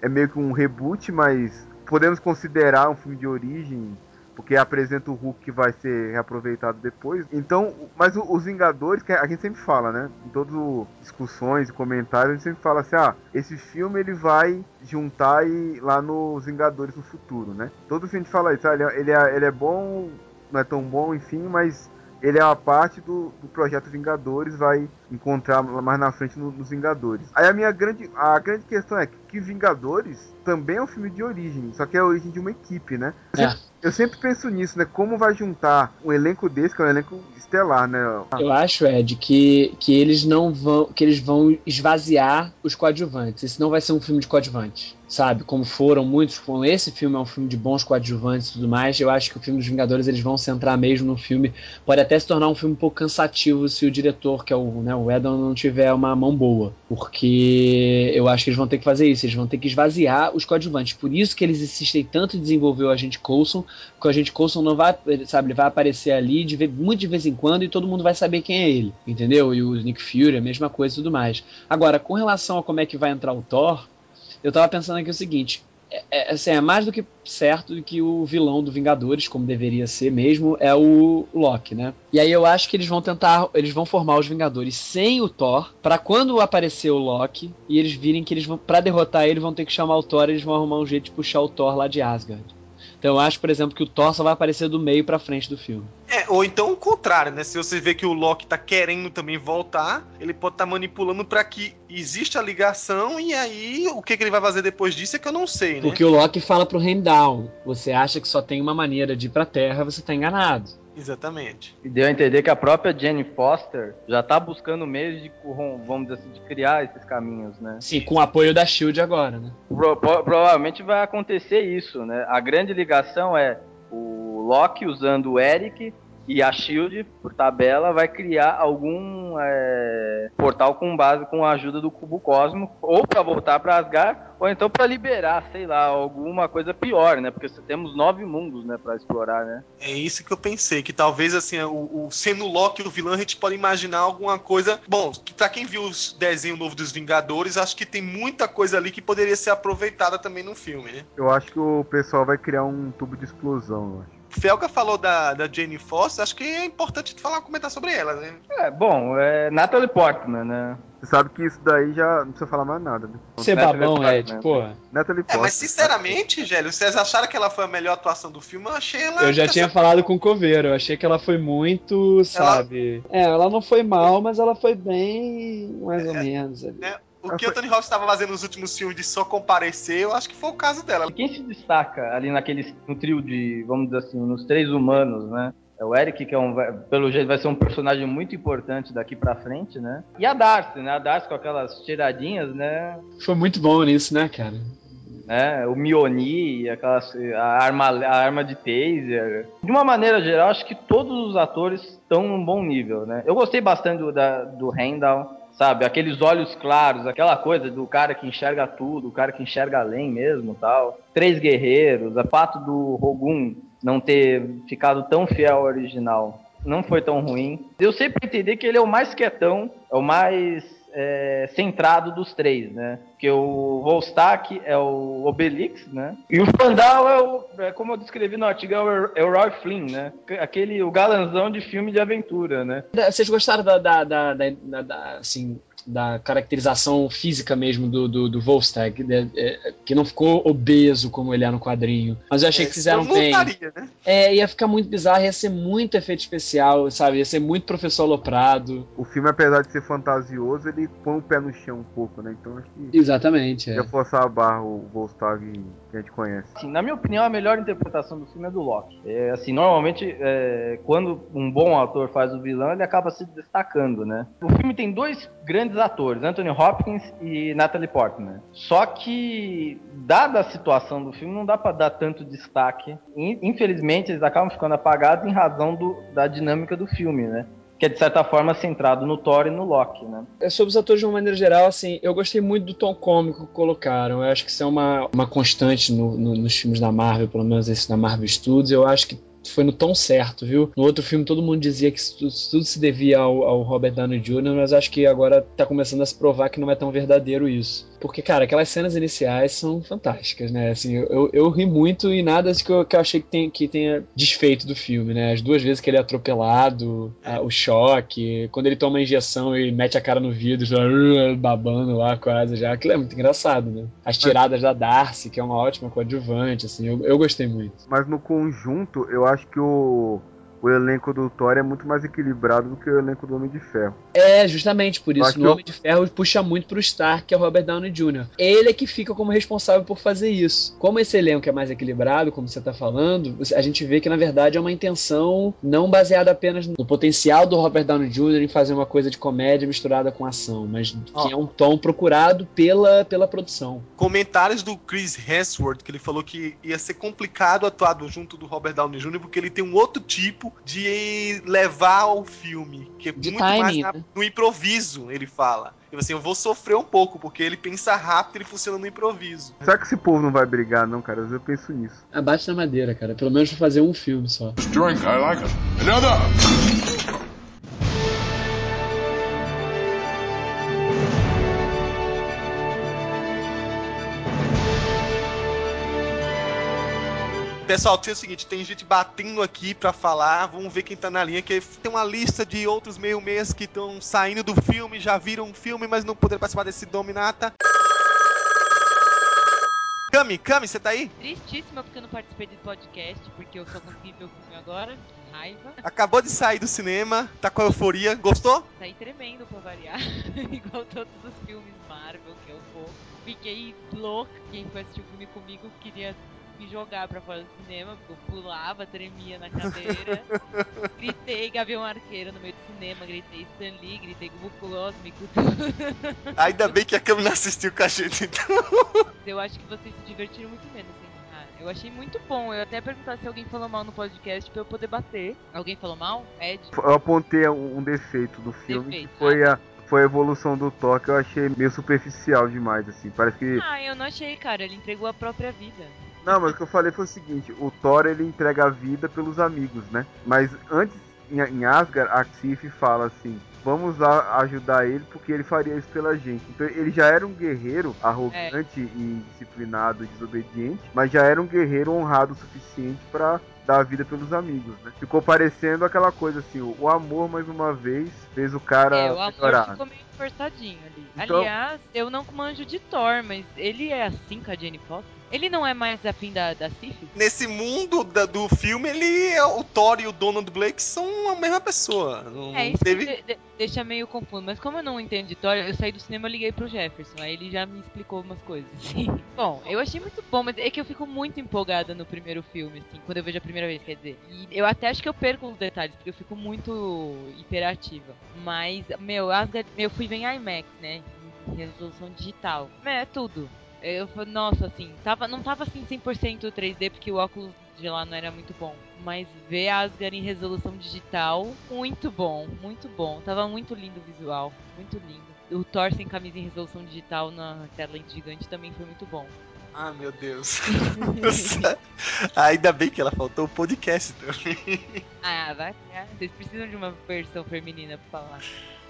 é meio que um reboot, mas podemos considerar um filme de origem, porque apresenta o Hulk que vai ser reaproveitado depois. Então, mas os Vingadores, que a gente sempre fala, né? Em todas as discussões e comentários, a gente sempre fala assim: ah, esse filme ele vai juntar e lá nos Vingadores no futuro, né? Todo filme a gente fala isso, ah, ele, é, ele, é, ele é bom, não é tão bom, enfim, mas ele é uma parte do, do projeto Vingadores, vai encontrar mais na frente no- nos Vingadores. Aí a minha grande, a grande questão é que, que Vingadores também é um filme de origem, só que é a origem de uma equipe, né? Eu É. sempre, eu sempre penso nisso, né? Como vai juntar um elenco desse, que é um elenco estelar, né? Eu acho, Ed, que, que eles não vão. que eles vão esvaziar os coadjuvantes. Esse não vai ser um filme de coadjuvantes. Sabe? Como foram muitos. Como esse filme é um filme de bons coadjuvantes e tudo mais. Eu acho que o filme dos Vingadores eles vão centrar mesmo no filme. Pode até se tornar um filme um pouco cansativo se o diretor, que é o, né, o Edon, não tiver uma mão boa. Porque eu acho que eles vão ter que fazer isso. Eles vão ter que esvaziar os coadjuvantes. Por isso que eles insistem tanto em desenvolver o agente Coulson. Porque o agente Coulson não vai. Sabe, ele vai aparecer ali de, muito de vez em quando e todo mundo vai saber quem é ele. Entendeu? E o Nick Fury, a mesma coisa e tudo mais. Agora, com relação a como é que vai entrar o Thor, eu tava pensando aqui o seguinte. É, é, assim, é mais do que certo que o vilão do Vingadores, como deveria ser mesmo, é o Loki, né? E aí eu acho que eles vão tentar, eles vão formar os Vingadores sem o Thor, pra quando aparecer o Loki e eles virem que eles vão para derrotar ele vão ter que chamar o Thor, eles vão arrumar um jeito de puxar o Thor lá de Asgard. Então eu acho, por exemplo, que o Thor só vai aparecer do meio pra frente do filme. É, ou então o contrário, né? Se você vê que o Loki tá querendo também voltar, ele pode estar manipulando pra que exista a ligação e aí o que, que ele vai fazer depois disso é que eu não sei, né? Porque o Loki fala pro Heimdall, você acha que só tem uma maneira de ir pra Terra, você tá enganado. Exatamente. E deu a entender que a própria Jenny Foster já tá buscando meios de, vamos dizer assim, de criar esses caminhos, né? Sim, com o apoio da SHIELD agora, né? Pro- pro- provavelmente vai acontecer isso, né? A grande ligação é o Loki usando o Eric e a Shield, por tabela, vai criar algum é, portal com base com a ajuda do cubo cósmico, ou para voltar para Asgard, ou então para liberar, sei lá, alguma coisa pior, né? Porque temos nove mundos, né, para explorar, né? É isso que eu pensei, que talvez assim, o, o sendo Loki o vilão, a gente pode imaginar alguma coisa. Bom, que pra quem viu os desenho novo dos Vingadores, acho que tem muita coisa ali que poderia ser aproveitada também no filme, né? Eu acho que o pessoal vai criar um tubo de explosão, eu acho. Felga falou da, da Jane Foster, acho que é importante falar, comentar sobre ela, né? É, bom, é Natalie Portman, né? Você sabe que isso daí já não precisa falar mais nada, né? Ser Natalie babão, Ed, né? pô. Natalie É, Portman. mas sinceramente, Gélio, vocês acharam que ela foi a melhor atuação do filme? Eu achei ela. Eu já tinha falado com o Coveiro, eu achei que ela foi muito, sabe? É, ela não foi mal, mas ela foi bem mais ou menos ali. O que Anthony Hopkins estava fazendo nos últimos filmes de só comparecer, eu acho que foi o caso dela. Quem se destaca ali naquele no trio de, vamos dizer assim, nos três humanos, né? É o Eric, que é um, pelo jeito vai ser um personagem muito importante daqui pra frente, né? E a Darcy, né? A Darcy com aquelas tiradinhas, né? Foi muito bom nisso, né, cara? né? O Mioni, aquelas, a, arma, a arma de taser. De uma maneira geral, acho que todos os atores estão num bom nível, né? Eu gostei bastante do, da, do Randall, sabe? Aqueles olhos claros, aquela coisa do cara que enxerga tudo, o cara que enxerga além mesmo tal. Três guerreiros, a fato do Rogun não ter ficado tão fiel ao original. Não foi tão ruim. Eu sei pra entender que ele é o mais quietão, é o mais é, centrado dos três, né? Porque o Volstack é o Obelix, né? E o Fandal é o, é, como eu descrevi no artigo, é o, é o Roy Flynn, né? Aquele, o galanzão de filme de aventura, né? Vocês gostaram da, da, da, da- da, assim, da caracterização física mesmo do, do, do Volstagg, né? É, que não ficou obeso como ele é no quadrinho. Mas eu achei que fizeram bem. né? É, ia ficar muito bizarro, ia ser muito efeito especial, sabe? Ia ser muito professor Loprado. O filme, apesar de ser fantasioso, ele põe o pé no chão um pouco, né? Então acho que Exatamente, é. ia forçar a barra o Volstagg que a gente conhece. Assim, na minha opinião, a melhor interpretação do filme é do Loki. É, assim, normalmente, é, quando um bom ator faz o vilão, ele acaba se destacando, né? O filme tem dois grandes atores, Anthony Hopkins e Natalie Portman. Só que, dada a situação do filme, não dá pra dar tanto destaque. In- Infelizmente, eles acabam ficando apagados em razão do- da dinâmica do filme, né? Que é, de certa forma, centrado no Thor e no Loki, né? É, Sobre os atores de uma maneira geral, assim, eu gostei muito do tom cômico que colocaram. Eu acho que isso é uma, uma constante no- no- nos filmes da Marvel, pelo menos esse da Marvel Studios. Eu acho que foi no tom certo, viu? No outro filme todo mundo dizia que tudo, tudo se devia ao, ao Robert Downey Jr., mas acho que agora tá começando a se provar que não é tão verdadeiro isso. Porque, cara, aquelas cenas iniciais são fantásticas, né? Assim, eu, eu, ri muito e nada que eu, que eu achei que, tem, que tenha desfeito do filme, né? As duas vezes que ele é atropelado, a- o choque, quando ele toma a injeção e mete a cara no vidro, já, uh, babando lá quase já. Aquilo é muito engraçado, né? As tiradas da Darcy, que é uma ótima coadjuvante, assim, eu, eu gostei muito. Mas no conjunto, eu acho que o, o elenco do Thor é muito mais equilibrado do que o elenco do Homem de Ferro. É, justamente por isso. que No eu- Homem de Ferro puxa muito pro Stark, que é o Robert Downey Jr. Ele é que fica como responsável por fazer isso. Como esse elenco é mais equilibrado, como você tá falando, a gente vê que na verdade é uma intenção não baseada apenas no potencial do Robert Downey Jr. em fazer uma coisa de comédia misturada com ação, mas Ó. que é um tom procurado pela, pela produção. Comentários do Chris Hemsworth, que ele falou que ia ser complicado atuar do- junto do Robert Downey Jr., porque ele tem um outro tipo de levar ao filme, que é De muito mais na- no improviso, ele fala. E assim, eu vou sofrer um pouco, porque ele pensa rápido, ele funciona no improviso. Será que esse povo não vai brigar, não, cara? Às vezes eu penso nisso. Abate na madeira, cara. Pelo menos pra fazer um filme só. Drink, I like it. Another! Pessoal, tem o seguinte, tem gente batendo aqui pra falar, vamos ver quem tá na linha, que tem uma lista de outros meio-meias que estão saindo do filme, já viram o filme, mas não poderam participar desse Dominata. Cami, Cami, você tá aí? Tristíssima porque eu não participei desse podcast, porque eu só consegui ver o filme agora. Raiva. Acabou de sair do cinema, tá com euforia. Gostou? Saí tremendo pra variar. (laughs) Igual todos os filmes Marvel que eu vou. Fiquei louca. Quem foi assistir o filme comigo queria me jogar pra fora do cinema, porque eu pulava, tremia na cadeira. (laughs) gritei Gavião Arqueiro no meio do cinema, gritei Stan Lee, gritei tudo. Ainda bem que a não assistiu com a gente, então. Eu acho que vocês se divertiram muito menos? Ah, eu achei muito bom. Eu até perguntar se alguém falou mal no podcast pra eu poder bater. Alguém falou mal? Ed? Eu apontei um defeito do filme, Defeito, que foi ah, a, foi a evolução do Thor, que eu achei meio superficial demais, assim. Parece que. Ah, eu não achei, cara. Ele entregou a própria vida. Não, mas o que eu falei foi o seguinte: o Thor ele entrega a vida pelos amigos, né? Mas antes, em, Asgard, a Sif fala assim. Vamos lá ajudar ele porque ele faria isso pela gente. Então ele já era um guerreiro arrogante e disciplinado desobediente, mas já era um guerreiro honrado o suficiente pra dar a vida pelos amigos, né? Ficou parecendo aquela coisa assim, o, o amor mais uma vez fez o cara é, o amor melhorar. ficou meio forçadinho ali. Então- Aliás, eu não manjo de Thor, mas ele é assim com a Jane Foster? Ele não é mais afim da, da Sif? Nesse mundo da- do filme, ele é o Thor e o Donald Blake são a mesma pessoa. Não É, isso teve. de- de- deixa meio confuso. Mas como eu não entendo de Thor, eu saí do cinema e liguei pro Jefferson. Aí ele já me explicou umas coisas. (laughs) bom, eu achei muito bom, mas é que eu fico muito empolgada no primeiro filme, assim, quando eu vejo a primeira vez, quer dizer. E eu até acho que eu perco os detalhes, porque eu fico muito hiperativa. Mas, meu, Asgard, eu fui ver em IMAX, né? Em resolução digital. É, tudo. Eu falei, nossa, assim, tava, não tava assim 100% 3D, porque o óculos de lá não era muito bom. Mas ver Asgard em resolução digital, muito bom, muito bom. Tava muito lindo o visual, muito lindo. O Thor sem camisa em resolução digital na tela gigante também foi muito bom. Ah, meu Deus. (laughs) Ainda bem que ela faltou o podcast também. Ah, vai. Vocês precisam de uma versão feminina pra falar.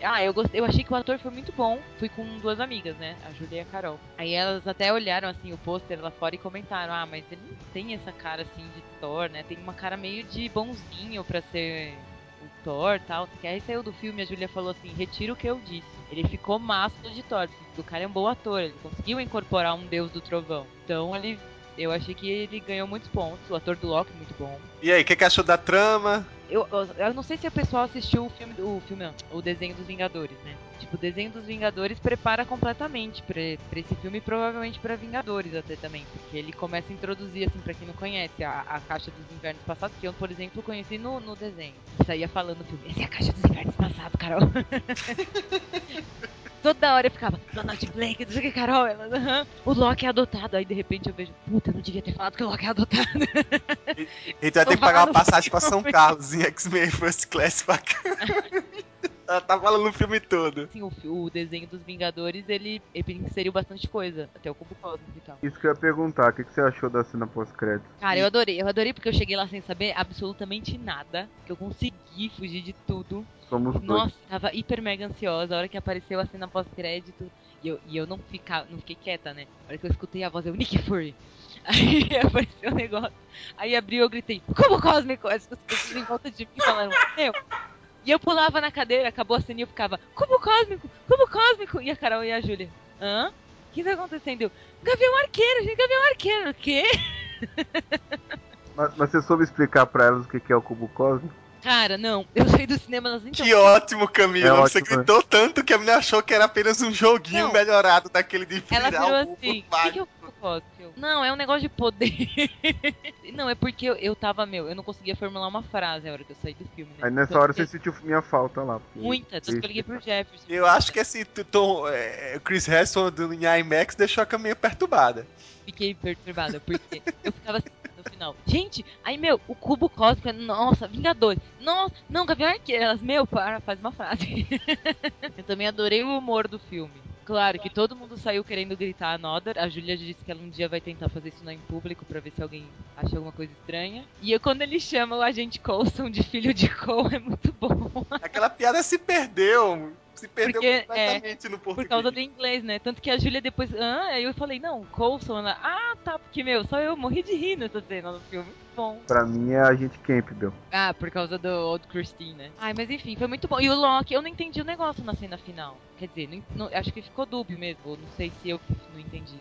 Ah, eu gostei, eu achei que o ator foi muito bom. Fui com duas amigas, né? A Julia e a Carol. Aí elas até olharam assim o pôster lá fora e comentaram: "Ah, mas ele não tem essa cara assim de Thor, né? Tem uma cara meio de bonzinho pra ser o Thor e tal. Que aí saiu do filme, a Julia falou assim: retira o que eu disse. Ele ficou massa de Thor. O cara é um bom ator, ele conseguiu incorporar um deus do trovão. Então ele. Eu achei que ele ganhou muitos pontos. O ator do Loki, muito bom. E aí, o que, que achou da trama? Eu, eu, eu não sei se o pessoal assistiu o filme, o filme não, o desenho dos Vingadores, né? Tipo, o desenho dos Vingadores prepara completamente pra, pra esse filme e provavelmente pra Vingadores até também, porque ele começa a introduzir, assim, pra quem não conhece, a, a caixa dos invernos passados, que eu, por exemplo, conheci no, no desenho. Saía falando no filme, essa é a caixa dos invernos passados, Carol. (laughs) Toda hora eu ficava, Donald Blake, não sei o que, Carol, ela, aham, o Loki é adotado. Aí de repente eu vejo, puta, eu não devia ter falado que o Loki é adotado. Gente vai (laughs) ter Tô que pagar uma passagem pra São Carlos em X-Men First Class pra cá. (laughs) Ela tá falando o filme todo. assim, o, o desenho dos Vingadores, ele, ele inseriu bastante coisa, até o cubo cósmico e tal. Isso que eu ia perguntar, o que, que você achou da cena pós-crédito? Cara, eu adorei, eu adorei porque eu cheguei lá sem saber absolutamente nada, que eu consegui fugir de tudo. Somos dois. Nossa, tava hiper mega ansiosa, a hora que apareceu a cena pós-crédito, e eu, e eu não, fica, não fiquei quieta, né? A hora que eu escutei a voz, eu, (laughs) Nick Fury! Aí (laughs) apareceu o negócio, aí abriu, eu gritei, cubo cósmico! As pessoas em volta de mim falando, meu... E eu pulava na cadeira, acabou a cena e eu ficava, cubo cósmico, cubo cósmico! E a Carol e a Júlia, hã? O que tá acontecendo? Gavião Arqueiro, gente, Gavião Arqueiro, o quê? (laughs) Mas, mas você soube explicar pra elas o que, que é o cubo cósmico? Cara, não, eu saí do cinema, elas então... Que ótimo, Camila. É Você ótimo, gritou tanto que a menina achou que era apenas um joguinho Não. melhorado daquele de Ela virar virou assim, o que, que é o cubo cósmico? Eu, Não, é um negócio de poder. (laughs) não, é porque eu, eu tava, meu, eu não conseguia formular uma frase na hora que eu saí do filme, né? Aí nessa Então, hora você eu- sentiu minha falta lá. porque- Muita, tanto que eu liguei pro Jefferson. Eu acho que esse tom, é, Chris do em IMAX deixou a Camila perturbada. Fiquei perturbada, porque eu ficava assim no final. Gente, aí, meu, o cubo cósmico, é- nossa, Vingadores. Nossa, não, Gavião Arqueiro. Elas, meu, para, faz uma frase. (laughs) eu também adorei o humor do filme. Claro que todo mundo saiu querendo gritar Another. A Julia disse que ela um dia vai tentar fazer isso em público pra ver se alguém acha alguma coisa estranha. E eu, quando ele chama o agente Coulson de filho de Cole, é muito bom. Aquela piada se perdeu. Se perdeu Porque, é, completamente no português. Por causa do inglês, né? Tanto que a Júlia depois. Ah, aí eu falei, não, Coulson, ela. Ah, tá, porque, meu, só eu morri de rir nessa cena no filme. Muito bom. Pra mim é a gente Campbell. Ah, por causa do Old Christine, né? Ai, mas enfim, foi muito bom. E o Loki, eu não entendi o negócio na cena final. Quer dizer, não- não- acho que ficou dúbio mesmo. Não sei se eu não entendi.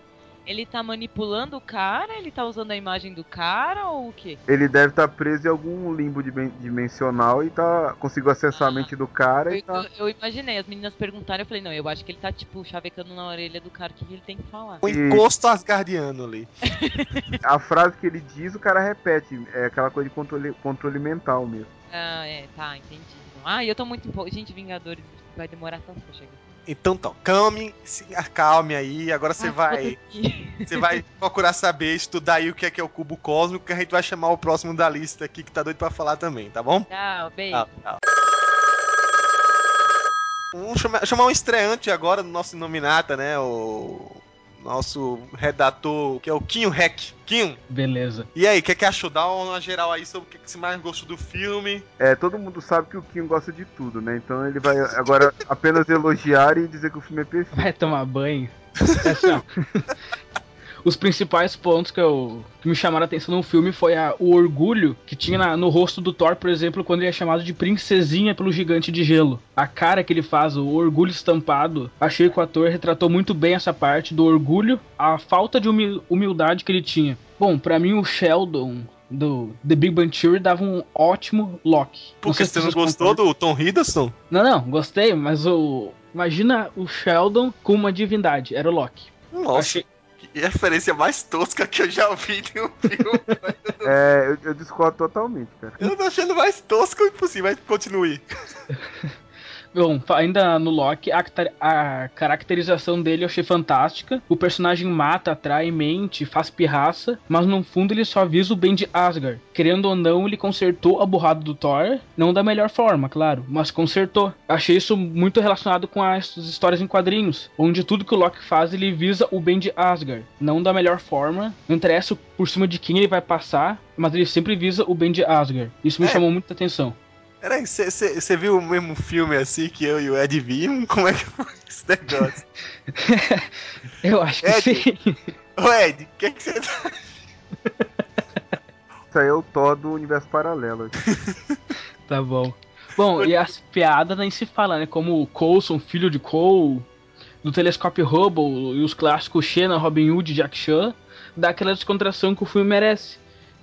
Ele tá manipulando o cara? Ele tá usando a imagem do cara ou o quê? Ele deve estar preso em algum limbo dimen- dimensional e tá conseguiu acessar a mente do cara e Eu, tá. eu- eu imaginei, as meninas perguntaram, eu falei, não, eu acho que ele tá, tipo, chavecando na orelha do cara o que que ele tem que falar. O encosto asgardiano ali. A frase que ele diz, o cara repete. É aquela coisa de controle, controle mental mesmo. Ah, é, tá, entendi. Ah, eu tô muito empolgado. Gente, Vingadores vai demorar tanto pra chegar. Então, então, calme, se acalme aí. Agora você vai, você vai procurar saber, estudar aí o que é que é o cubo cósmico, que a gente vai chamar o próximo da lista aqui que tá doido pra falar também, tá bom? Tchau, beijo. Tchau, tchau. Vamos chamar, chamar um estreante agora do nosso Nominata, né? O nosso redator, que é o Quinho Rec. Quinho, Beleza. e aí, o que, é que achou? Dá uma geral aí sobre o que, que você mais gostou do filme. É, todo mundo sabe que o Kim gosta de tudo, né? Então ele vai agora apenas elogiar e dizer que o filme é perfeito. Vai tomar banho. É assim. (laughs) Os principais pontos que, eu, que me chamaram a atenção no filme foi a- o orgulho que tinha na- no rosto do Thor, por exemplo, quando ele é chamado de princesinha pelo gigante de gelo. A cara que ele faz, o orgulho estampado. Achei que o ator retratou muito bem essa parte do orgulho, a falta de humi- humildade que ele tinha. Bom, pra mim o Sheldon do The Big Bang Theory dava um ótimo Loki. Porque se você não gostou concordam. do Tom Hiddleston? Não, não, gostei, mas o. Imagina o Sheldon com uma divindade, era o Loki. Nossa, Achei- referência mais tosca que eu já vi em um filme. (laughs) É, eu, eu discordo totalmente, cara. eu tô achando mais tosco impossível, mas continue. (laughs) Bom, ainda no Loki, a, a caracterização dele eu achei fantástica. O personagem mata, atrai, mente, faz pirraça, mas no fundo ele só visa o bem de Asgard. Querendo ou não, ele consertou a burrada do Thor, não da melhor forma, claro, mas consertou. Achei isso muito relacionado com as histórias em quadrinhos, onde tudo que o Loki faz ele visa o bem de Asgard, não da melhor forma. Não interessa por cima de quem ele vai passar, mas ele sempre visa o bem de Asgard. Isso me É. chamou muita atenção. Peraí, você viu o mesmo filme assim que eu e o Ed vimos? Como é que foi esse negócio? (laughs) Eu acho que Ed. sim. Ô Ed, o que você tá. (laughs) Isso aí é o Thor do universo paralelo. Tá bom. Bom, e as piadas nem se fala, né? Como o Coulson, filho de Cole, do telescópio Hubble e os clássicos Xena, Robin Hood e Jack Chan, dá aquela descontração que o filme merece.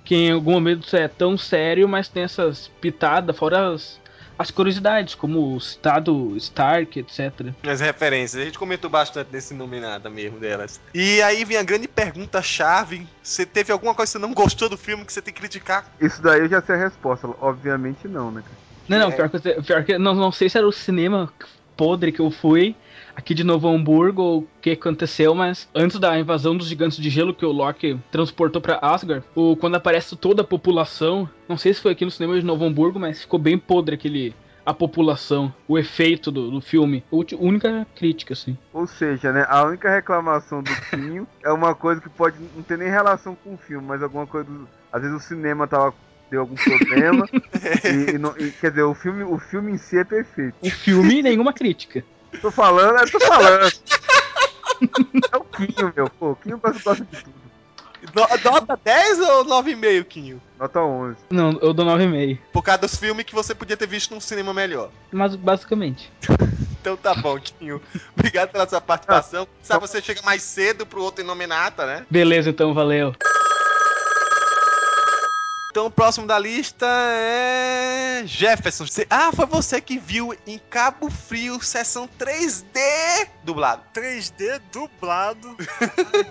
Que em algum momento é tão sério, mas tem essas pitadas, fora as, as curiosidades, como o citado Stark, etc. As referências, a gente comentou bastante nesse nominada mesmo delas. E aí vem a grande pergunta-chave: você teve alguma coisa que você não gostou do filme que você tem que criticar? Isso daí eu já sei a resposta. Obviamente não, né? cara? Não, não, É. pior que, eu- pior que não, não sei se era o cinema podre que eu fui aqui de Novo Hamburgo o que aconteceu, mas antes da invasão dos gigantes de gelo que o Loki transportou pra Asgard, o, quando aparece toda a população, não sei se foi aqui no cinema de Novo Hamburgo, mas ficou bem podre aquele a população, o efeito do, do filme. Ulti- única crítica, assim. Ou seja, né? A única reclamação do (laughs) Quinho é uma coisa que pode não ter nem relação com o filme, mas alguma coisa. do- Às vezes o cinema tava deu algum problema (laughs) e, e não- e- quer dizer o filme o filme em si é perfeito. O filme, nenhuma crítica. Tô falando, eu tô falando. (laughs) É o Quinho, meu. Pô, o Quinho gosta de tudo. No- Nota 10 ou 9,5, Quinho? Nota 11. Não, eu dou 9,5. Por causa dos filmes que você podia ter visto num cinema melhor. Mas basicamente. (laughs) Então tá bom, Quinho. Obrigado pela sua participação. Sabe, você chega mais cedo pro outro Inominata, né? Beleza, então, valeu. Então o próximo da lista é. Jefferson. Ah, foi você que viu em Cabo Frio, sessão 3D dublado. 3D dublado.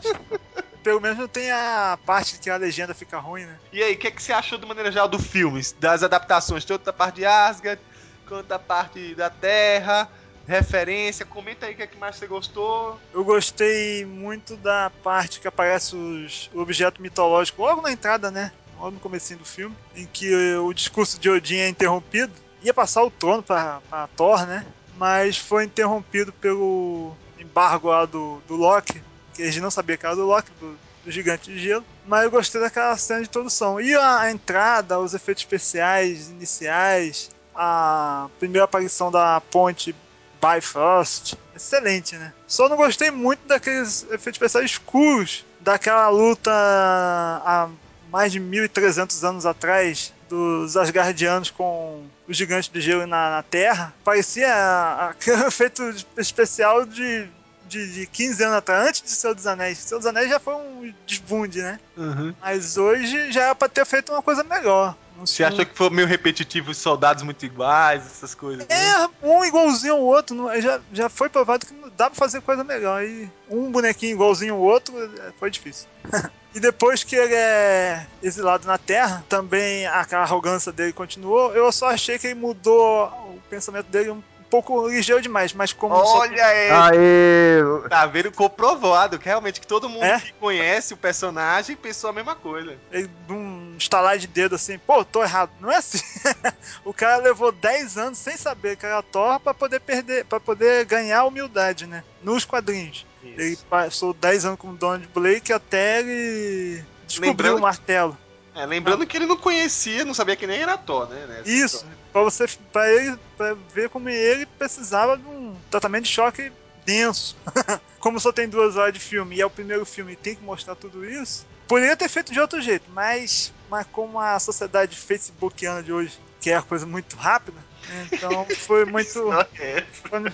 (laughs) Pelo menos não tem a parte que a legenda fica ruim, né? E aí, o que, é que você achou de maneira geral do filme? Das adaptações, tanto da parte de Asgard, quanto da parte da Terra, referência, comenta aí o que, é que mais você gostou. Eu gostei muito da parte que aparece os, o objeto mitológico logo na entrada, né? Logo no comecinho do filme, em que o discurso de Odin é interrompido. Ia passar o trono pra Thor, né? Mas foi interrompido pelo embargo lá do, do Loki, que a gente não sabia que era do Loki, do, do gigante de gelo. Mas eu gostei daquela cena de introdução. E a, a entrada, os efeitos especiais iniciais, a primeira aparição da ponte Bifrost, excelente, né? Só não gostei muito daqueles efeitos especiais escuros, daquela luta há mais de 1300 anos atrás dos Asgardianos com o gigante de gelo na, na Terra. Parecia aquele (laughs) efeito especial de de, de 15 anos atrás, antes de Senhor dos Anéis. Senhor dos Anéis já foi um desbunde, né? Uhum. Mas hoje já era pra ter feito uma coisa melhor. Você achou que foi meio repetitivo os soldados muito iguais, essas coisas? né? É, um igualzinho ao outro. já, já foi provado que não dá pra fazer coisa melhor. E um bonequinho igualzinho ao outro é, foi difícil. (laughs) e depois que ele é exilado na Terra, também aquela arrogância dele continuou. Eu só achei que ele mudou o pensamento dele um pouco ligeiro demais. Mas como só- Olha aí! Aê! Tá vendo comprovado que realmente que todo mundo É? que conhece o personagem pensou a mesma coisa. ele num estalar de dedo assim, pô, tô errado. Não é assim. (laughs) o cara levou 10 anos sem saber que era Thor pra poder perder, para poder ganhar humildade, né? Nos quadrinhos. Ele passou 10 anos com o Donald Blake até ele descobriu Lembrando o martelo. É, lembrando que ele não conhecia, não sabia que nem era Thor, né? nessa Isso, história. Pra você para ele para ver como ele precisava de um tratamento de choque denso. (laughs) como só tem duas horas de filme e é o primeiro filme e tem que mostrar tudo isso, poderia ter feito de outro jeito, mas, mas como a sociedade facebookiana de hoje quer coisa muito rápida, então (laughs) foi muito. É essa? foi, no,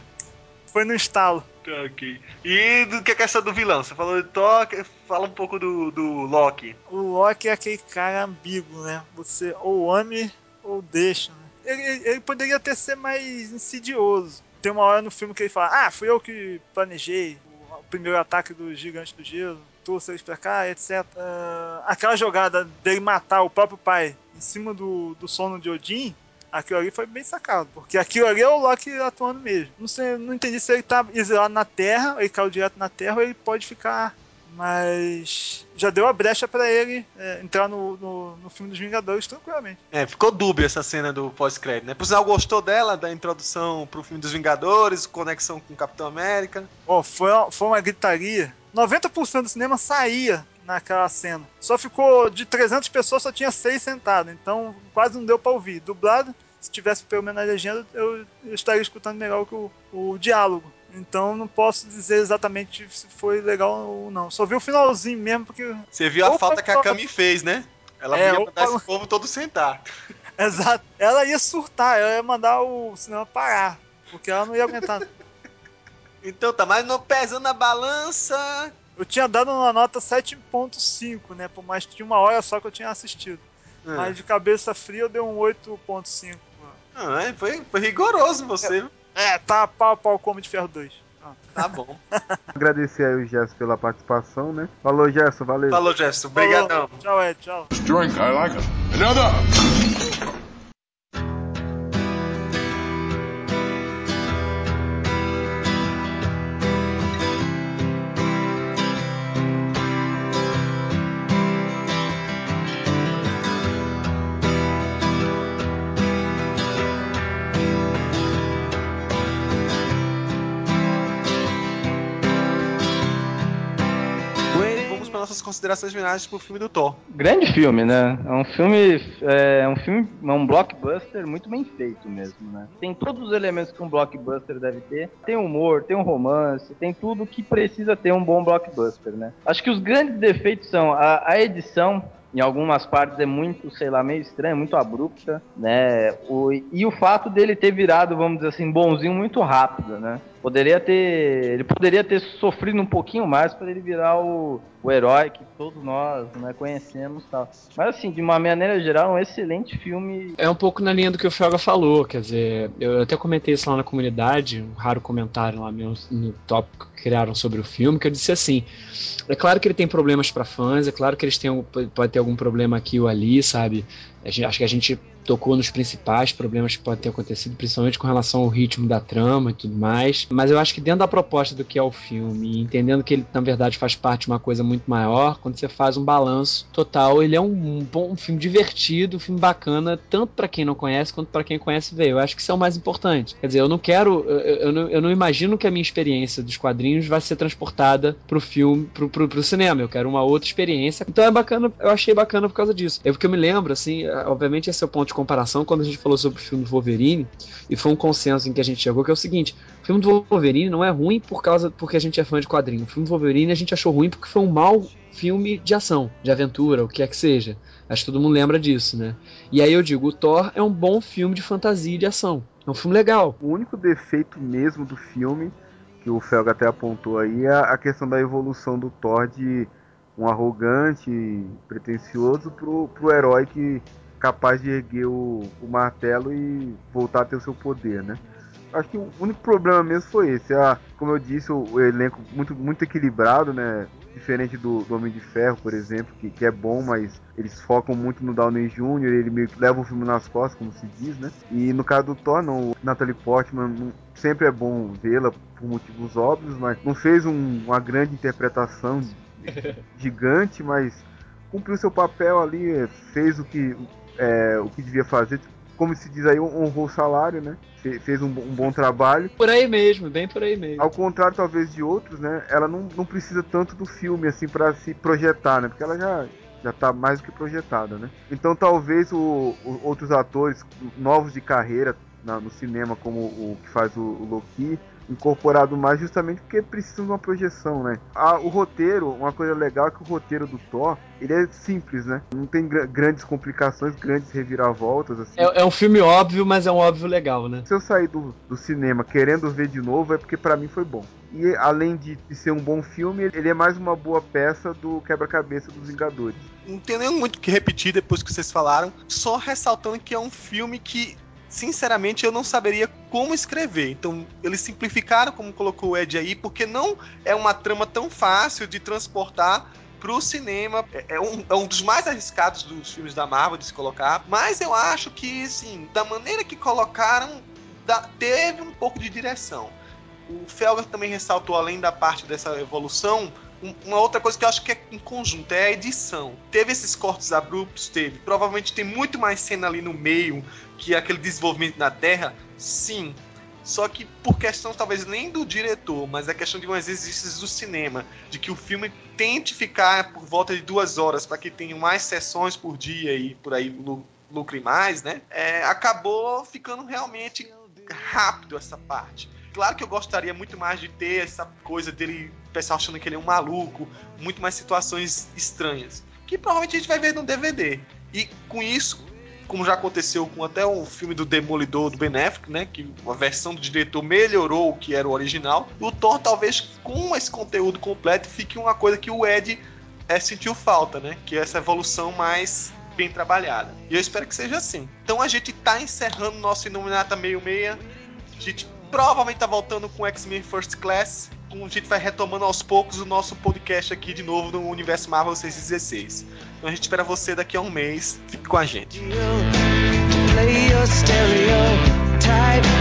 foi no estalo. Tá, ok. E do que é a questão do vilão? Você falou de Thor, fala um pouco do, do Loki. O Loki é aquele cara ambíguo, né? Você ou ame ou deixa. Ele, ele- poderia até ser mais insidioso. Tem uma hora no filme que ele fala: Ah, fui eu que planejei o, primeiro ataque do gigante do gelo, trouxe eles pra cá, etc. Ah, aquela jogada dele matar o próprio pai em cima do, do sono de Odin. Aquilo ali foi bem sacado, porque aquilo ali é o Loki atuando mesmo. Não sei, não entendi se ele tá exilado na Terra, ele caiu direto na Terra, ou ele pode ficar mas já deu a brecha pra ele é, entrar no, no, no filme dos Vingadores tranquilamente. É, ficou dúbia essa cena do pós-crédito, né? Por sinal, gostou dela, da introdução pro filme dos Vingadores, conexão com o Capitão América. Ó, foi, uma- foi uma gritaria. 90% do cinema saía naquela cena. Só ficou de 300 pessoas, só tinha 6 sentados. Então quase não deu pra ouvir. Dublado, se tivesse pelo menos a legenda, eu, eu estaria escutando melhor que o, o diálogo. Então não posso dizer exatamente se foi legal ou não. Só vi o finalzinho mesmo, porque Você viu a Opa, falta que a opa. Cami fez, né? Ela É, ia opa. mandar esse povo todo sentar. (laughs) Exato. Ela ia surtar, ela ia mandar o cinema parar. Porque ela não ia aguentar. (laughs) Então tá, mas no pesando na balança. Eu tinha dado uma nota 7.5, né? Por mais que tinha uma hora só que eu tinha assistido. Ah, Mas de cabeça fria eu dei um 8.5. ah, é, foi, foi rigoroso você. É, tá pau a pau como de ferro 2. Ah. Tá bom. (laughs) Agradecer aí o Gerson pela participação, né? Falou, Gerson, valeu. Falou, Jefferson. Obrigadão. Falou. Tchau, Ed. Tchau. Drink, I like it. Another! Considerações finais pro filme do Thor. Grande filme, né? É um filme, é um filme, é um blockbuster muito bem feito mesmo, né? Tem todos os elementos que um blockbuster deve ter. Tem humor, tem um romance, tem tudo que precisa ter um bom blockbuster, né? Acho que os grandes defeitos são a, a edição. Em algumas partes é muito, sei lá, meio estranha, muito abrupta, né? O, e o fato dele ter virado, vamos dizer assim, bonzinho muito rápido, né? Poderia ter. Ele poderia ter sofrido um pouquinho mais para ele virar o, o herói que todos nós né, conhecemos tal. Mas assim, de uma maneira geral, é um excelente filme. É um pouco na linha do que o Felga falou, quer dizer, eu até comentei isso lá na comunidade, um raro comentário lá meu, no tópico que criaram sobre o filme, que eu disse assim, é claro que ele tem problemas para fãs, é claro que eles têm, pode ter algum problema aqui ou ali, sabe? Gente- acho que a gente tocou nos principais problemas que podem ter acontecido, principalmente com relação ao ritmo da trama e tudo mais. Mas eu acho que dentro da proposta do que é o filme, entendendo que ele na verdade faz parte de uma coisa muito maior, quando você faz um balanço total, ele é um, um bom um filme divertido, um filme bacana, tanto pra quem não conhece quanto pra quem conhece ver. Eu acho que isso é o mais importante. Quer dizer, eu não quero, eu, eu não, eu não imagino que a minha experiência dos quadrinhos vai ser transportada pro filme, pro, pro, pro cinema. Eu quero uma outra experiência. Então é bacana, eu achei bacana por causa disso. É porque eu me lembro, assim, obviamente esse é o ponto de comparação quando a gente falou sobre o filme do Wolverine, e foi um consenso em que a gente chegou, que é o seguinte: o filme do Wolverine não é ruim por causa porque a gente é fã de quadrinho. O filme do Wolverine a gente achou ruim porque foi um mau filme de ação, de aventura, o que é que seja. Acho que todo mundo lembra disso, né? E aí eu digo, o Thor é um bom filme de fantasia e de ação. É um filme legal. O único defeito mesmo do filme que o Felga até apontou aí, é a questão da evolução do Thor de um arrogante, pretencioso, pro, pro herói que capaz de erguer o, o martelo e voltar a ter o seu poder, né? Acho que o único problema mesmo foi esse. A, como eu disse, o, o elenco muito, muito equilibrado, né? Diferente do, do, Homem de Ferro, por exemplo, que, que é bom, mas eles focam muito no Downey Jr., ele meio que leva o filme nas costas, como se diz, né? E no caso do Thor, não, Natalie Portman não, sempre é bom vê-la por motivos óbvios, mas não fez um, uma grande interpretação (laughs) gigante, mas cumpriu seu papel ali, fez o que, é, o que devia fazer, como se diz aí, honrou o salário, né? Fe fez um, um, bom trabalho. Por aí mesmo, bem por aí mesmo. Ao contrário, talvez, de outros, né? Ela não, não precisa tanto do filme, assim, para se projetar, né? Porque ela já, já tá mais do que projetada, né? Então talvez o, o outros atores novos de carreira na, no cinema, como o que faz o, o Loki, incorporado mais justamente porque precisam de uma projeção, né? Ah, o roteiro, uma coisa legal é que o roteiro do Thor, ele é simples, né? Não tem gr grandes complicações, grandes reviravoltas, assim. É, é, um filme óbvio, mas é um óbvio legal, né? Se eu sair do, do cinema querendo ver de novo, é porque para mim foi bom. E além de, de, ser um bom filme, ele é mais uma boa peça do quebra-cabeça dos Vingadores. Não tem nem muito o que repetir depois que vocês falaram, só ressaltando que é um filme que sinceramente eu não saberia como escrever. Então, eles simplificaram, como colocou o Ed aí, porque não é uma trama tão fácil de transportar para o cinema. É, é um, é um dos mais arriscados dos filmes da Marvel de se colocar. Mas eu acho que, assim, da maneira que colocaram, da, teve um pouco de direção. O Felger também ressaltou, além da parte dessa evolução, uma outra coisa que eu acho que é em conjunto é a edição. Teve esses cortes abruptos, teve. Provavelmente tem muito mais cena ali no meio que aquele desenvolvimento na Terra, sim. Só que por questão talvez nem do diretor, mas a questão de umas exigências do cinema, de que o filme tente ficar por volta de duas horas para que tenha mais sessões por dia e por aí lucre mais, né? É, acabou ficando realmente rápido essa parte. Claro que eu gostaria muito mais de ter essa coisa dele, o pessoal achando que ele é um maluco, muito mais situações estranhas, que provavelmente a gente vai ver no DVD. E com isso, como já aconteceu com até o filme do Demolidor do Ben Affleck, né, que a versão do diretor melhorou o que era o original, o Thor talvez com esse conteúdo completo fique uma coisa que o Ed é, sentiu falta, né, que é essa evolução mais bem trabalhada. E eu espero que seja assim. Então a gente está encerrando nosso meio meia. A gente provavelmente tá voltando com X-Men First Class. A gente vai retomando aos poucos o nosso podcast aqui de novo no Universo Marvel 616. Então a gente espera você daqui a um mês. Fique com a gente. You